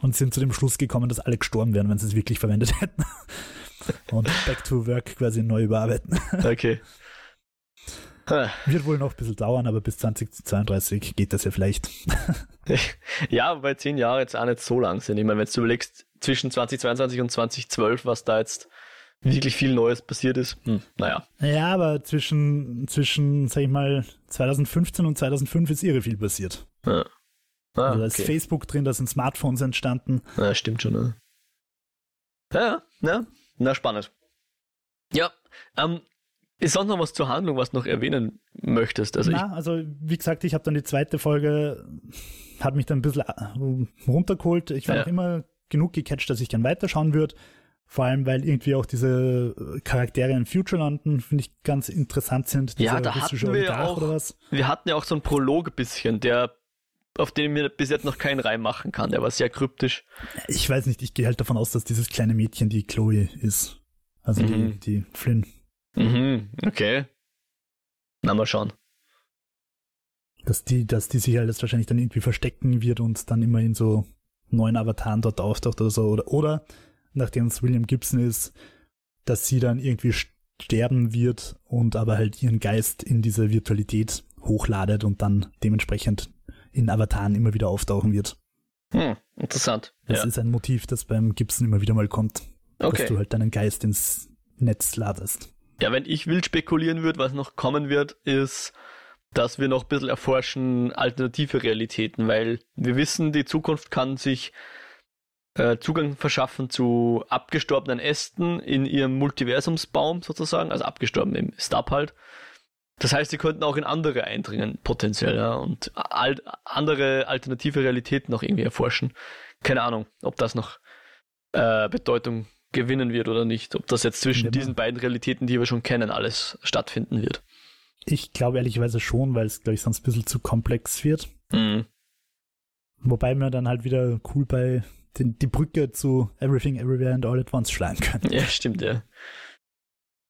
und sind zu dem Schluss gekommen, dass alle gestorben wären, wenn sie es wirklich verwendet [laughs] hätten. und Back to Work quasi neu überarbeiten. Okay. Wird wohl noch ein bisschen dauern, aber bis 2032 geht das ja vielleicht. ja, weil zehn Jahre jetzt auch nicht so lang sind. Ich meine, wenn du überlegst, zwischen 2022 und 2012, was da jetzt wirklich viel Neues passiert ist, hm, naja. Ja, aber zwischen, zwischen, sag ich mal, 2015 und 2005 ist irre viel passiert. Ja. Ah, also da ist okay. Facebook drin, da sind Smartphones entstanden. Ja, stimmt schon, ne? Ja, ja, na, spannend. Ja, ähm, ist sonst noch was zur Handlung, was du noch erwähnen möchtest? Also, Na, also wie gesagt, ich habe dann die zweite Folge, hat mich dann ein bisschen äh, runtergeholt. Ich war ja. noch immer genug gecatcht, dass ich gern weiterschauen würde. Vor allem, weil irgendwie auch diese Charaktere in Futurelanden, finde ich, ganz interessant sind. Ja, da hatten wir auch, oder was. wir hatten ja auch so einen Prolog ein bisschen, der auf den mir bis jetzt noch keinen Reim machen kann. Der war sehr kryptisch. Ich weiß nicht, ich gehe halt davon aus, dass dieses kleine Mädchen die Chloe ist. Also mhm. die, die Flynn. Mhm, okay. Na, mal schauen. Dass die, dass die sich halt wahrscheinlich dann irgendwie verstecken wird und dann immer in so neuen Avataren dort auftaucht oder so. Oder, oder nachdem es William Gibson ist, dass sie dann irgendwie sterben wird und aber halt ihren Geist in diese Virtualität hochladet und dann dementsprechend in Avataren immer wieder auftauchen wird. Hm, interessant. Das ja. ist ein Motiv, das beim Gibson immer wieder mal kommt. Okay. Dass du halt deinen Geist ins Netz ladest. Ja, wenn ich wild spekulieren würde, was noch kommen wird, ist, dass wir noch ein bisschen erforschen alternative Realitäten, weil wir wissen, die Zukunft kann sich äh, Zugang verschaffen zu abgestorbenen Ästen in ihrem Multiversumsbaum sozusagen, also abgestorben im Stab halt. Das heißt, sie könnten auch in andere eindringen, potenziell, ja, und al andere alternative Realitäten noch irgendwie erforschen. Keine Ahnung, ob das noch äh, Bedeutung gewinnen wird oder nicht. Ob das jetzt zwischen diesen beiden Realitäten, die wir schon kennen, alles stattfinden wird. Ich glaube ehrlicherweise schon, weil es, glaube ich, sonst ein bisschen zu komplex wird. Mhm. Wobei wir dann halt wieder cool bei den, die Brücke zu Everything, Everywhere and All at Once schlagen können. Ja, stimmt, ja.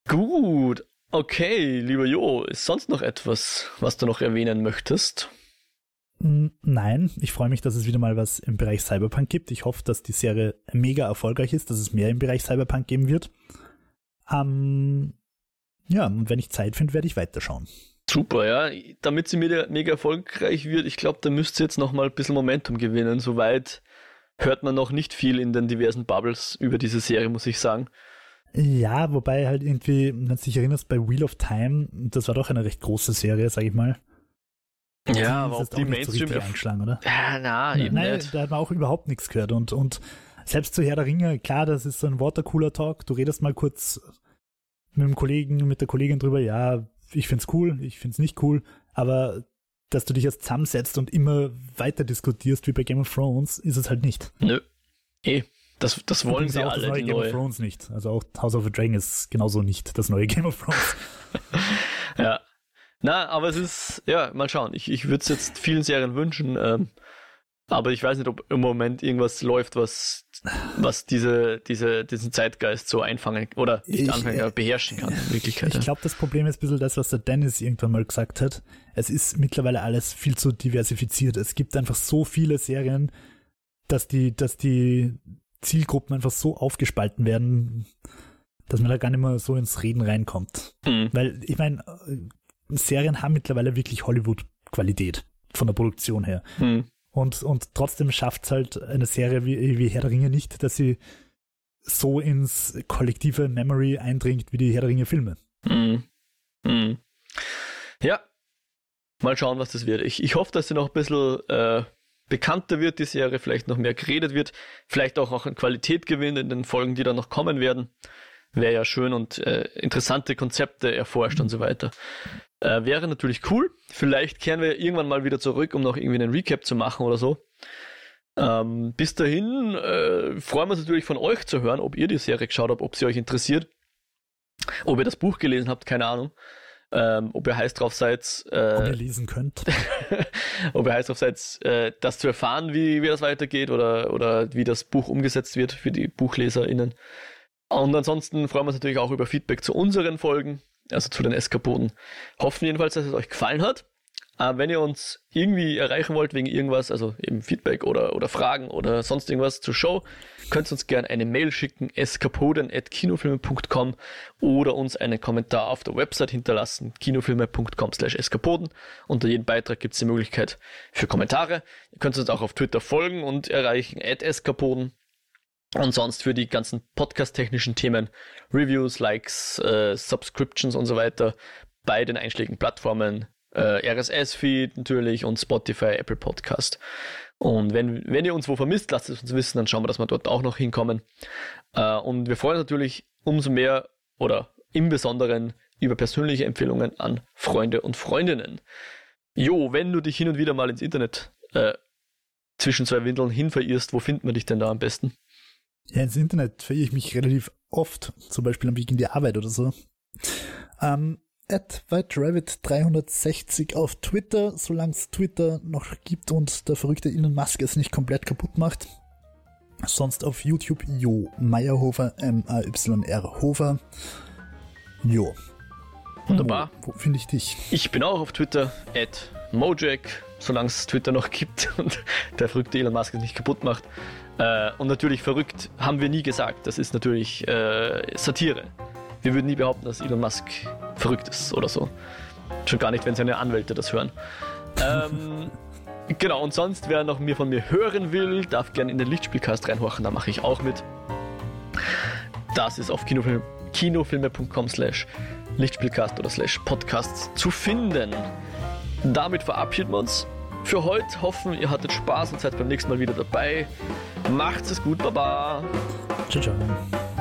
Gut. Okay, lieber Jo, ist sonst noch etwas, was du noch erwähnen möchtest? Nein, ich freue mich, dass es wieder mal was im Bereich Cyberpunk gibt. Ich hoffe, dass die Serie mega erfolgreich ist, dass es mehr im Bereich Cyberpunk geben wird. Ähm, ja, und wenn ich Zeit finde, werde ich weiterschauen. Super, ja. Damit sie mega, mega erfolgreich wird, ich glaube, da müsst ihr jetzt noch mal ein bisschen Momentum gewinnen. Soweit hört man noch nicht viel in den diversen Bubbles über diese Serie, muss ich sagen. Ja, wobei halt irgendwie, wenn du dich erinnerst, bei Wheel of Time, das war doch eine recht große Serie, sag ich mal. Ja, aber ob die Mainstream so eingeschlagen, oder? Ja, na, eben Nein, nicht. da hat man auch überhaupt nichts gehört und, und selbst zu Herr der Ringe, klar, das ist so ein Watercooler-Talk, du redest mal kurz mit dem Kollegen, mit der Kollegin drüber, ja, ich find's cool, ich find's nicht cool, aber dass du dich jetzt zusammensetzt und immer weiter diskutierst wie bei Game of Thrones, ist es halt nicht. Nö. Eh. Das, das wollen sie auch alle. Das neue Game neue. of Thrones nicht. Also auch House of the Dragon ist genauso nicht das neue Game of Thrones. [laughs] ja. Na, aber es ist, ja, mal schauen. Ich, ich würde es jetzt vielen Serien wünschen, ähm, aber ich weiß nicht, ob im Moment irgendwas läuft, was, was diese, diese, diesen Zeitgeist so einfangen oder nicht anfangen, aber beherrschen kann in Wirklichkeit. Ich glaube, das Problem ist ein bisschen das, was der Dennis irgendwann mal gesagt hat. Es ist mittlerweile alles viel zu diversifiziert. Es gibt einfach so viele Serien, dass die, dass die Zielgruppen einfach so aufgespalten werden, dass man da gar nicht mehr so ins Reden reinkommt. Mhm. Weil, ich meine, Serien haben mittlerweile wirklich Hollywood-Qualität von der Produktion her. Mhm. Und, und trotzdem schafft es halt eine Serie wie, wie Herr der Ringe nicht, dass sie so ins kollektive Memory eindringt wie die Herr der Ringe Filme. Mhm. Mhm. Ja, mal schauen, was das wird. Ich, ich hoffe, dass sie noch ein bisschen äh, bekannter wird, die Serie vielleicht noch mehr geredet wird, vielleicht auch, auch an Qualität gewinnt in den Folgen, die dann noch kommen werden. Wäre ja schön und äh, interessante Konzepte erforscht und so weiter. Äh, wäre natürlich cool. Vielleicht kehren wir irgendwann mal wieder zurück, um noch irgendwie einen Recap zu machen oder so. Ähm, bis dahin äh, freuen wir uns natürlich von euch zu hören, ob ihr die Serie geschaut habt, ob sie euch interessiert. Ob ihr das Buch gelesen habt, keine Ahnung. Ähm, ob ihr heiß drauf seid, äh, ob ihr lesen könnt. [laughs] ob ihr heiß drauf seid, äh, das zu erfahren, wie, wie das weitergeht oder, oder wie das Buch umgesetzt wird für die BuchleserInnen. Und ansonsten freuen wir uns natürlich auch über Feedback zu unseren Folgen, also zu den Eskapoden. Hoffen jedenfalls, dass es euch gefallen hat. Äh, wenn ihr uns irgendwie erreichen wollt wegen irgendwas, also eben Feedback oder, oder Fragen oder sonst irgendwas zur Show, könnt ihr uns gerne eine Mail schicken, eskapoden.kinofilme.com oder uns einen Kommentar auf der Website hinterlassen, kinofilme.com slash eskapoden. Unter jedem Beitrag gibt es die Möglichkeit für Kommentare. Ihr könnt uns auch auf Twitter folgen und erreichen at eskapoden. Und sonst für die ganzen podcast-technischen Themen, Reviews, Likes, äh, Subscriptions und so weiter bei den einschlägigen Plattformen äh, RSS-Feed natürlich und Spotify, Apple Podcast. Und wenn, wenn ihr uns wo vermisst, lasst es uns wissen, dann schauen wir, dass wir dort auch noch hinkommen. Äh, und wir freuen uns natürlich umso mehr oder im Besonderen über persönliche Empfehlungen an Freunde und Freundinnen. Jo, wenn du dich hin und wieder mal ins Internet äh, zwischen zwei Windeln hin verirrst, wo findet man dich denn da am besten? Ja, ins Internet verirre ich mich relativ oft, zum Beispiel am Weg in die Arbeit oder so. Ähm, at WhiteRabbit360 auf Twitter, solange es Twitter noch gibt und der verrückte Elon Musk es nicht komplett kaputt macht. Sonst auf YouTube Jo Meyerhofer, M-A-Y-R Hofer. Jo. Wunderbar. Wo, wo finde ich dich? Ich bin auch auf Twitter, at Mojack, solange es Twitter noch gibt [laughs] und der verrückte Elon Musk es nicht kaputt macht. Äh, und natürlich verrückt haben wir nie gesagt. Das ist natürlich äh, Satire. Wir würden nie behaupten, dass Elon Musk verrückt ist oder so. Schon gar nicht, wenn seine Anwälte das hören. Ähm, [laughs] genau, und sonst, wer noch mir von mir hören will, darf gerne in den Lichtspielcast reinhorchen, da mache ich auch mit. Das ist auf kinofilm, kinofilme.com slash Lichtspielcast oder slash Podcasts zu finden. Damit verabschieden wir uns für heute. Hoffen, ihr hattet Spaß und seid beim nächsten Mal wieder dabei. Macht's es gut, Baba. Ciao, ciao.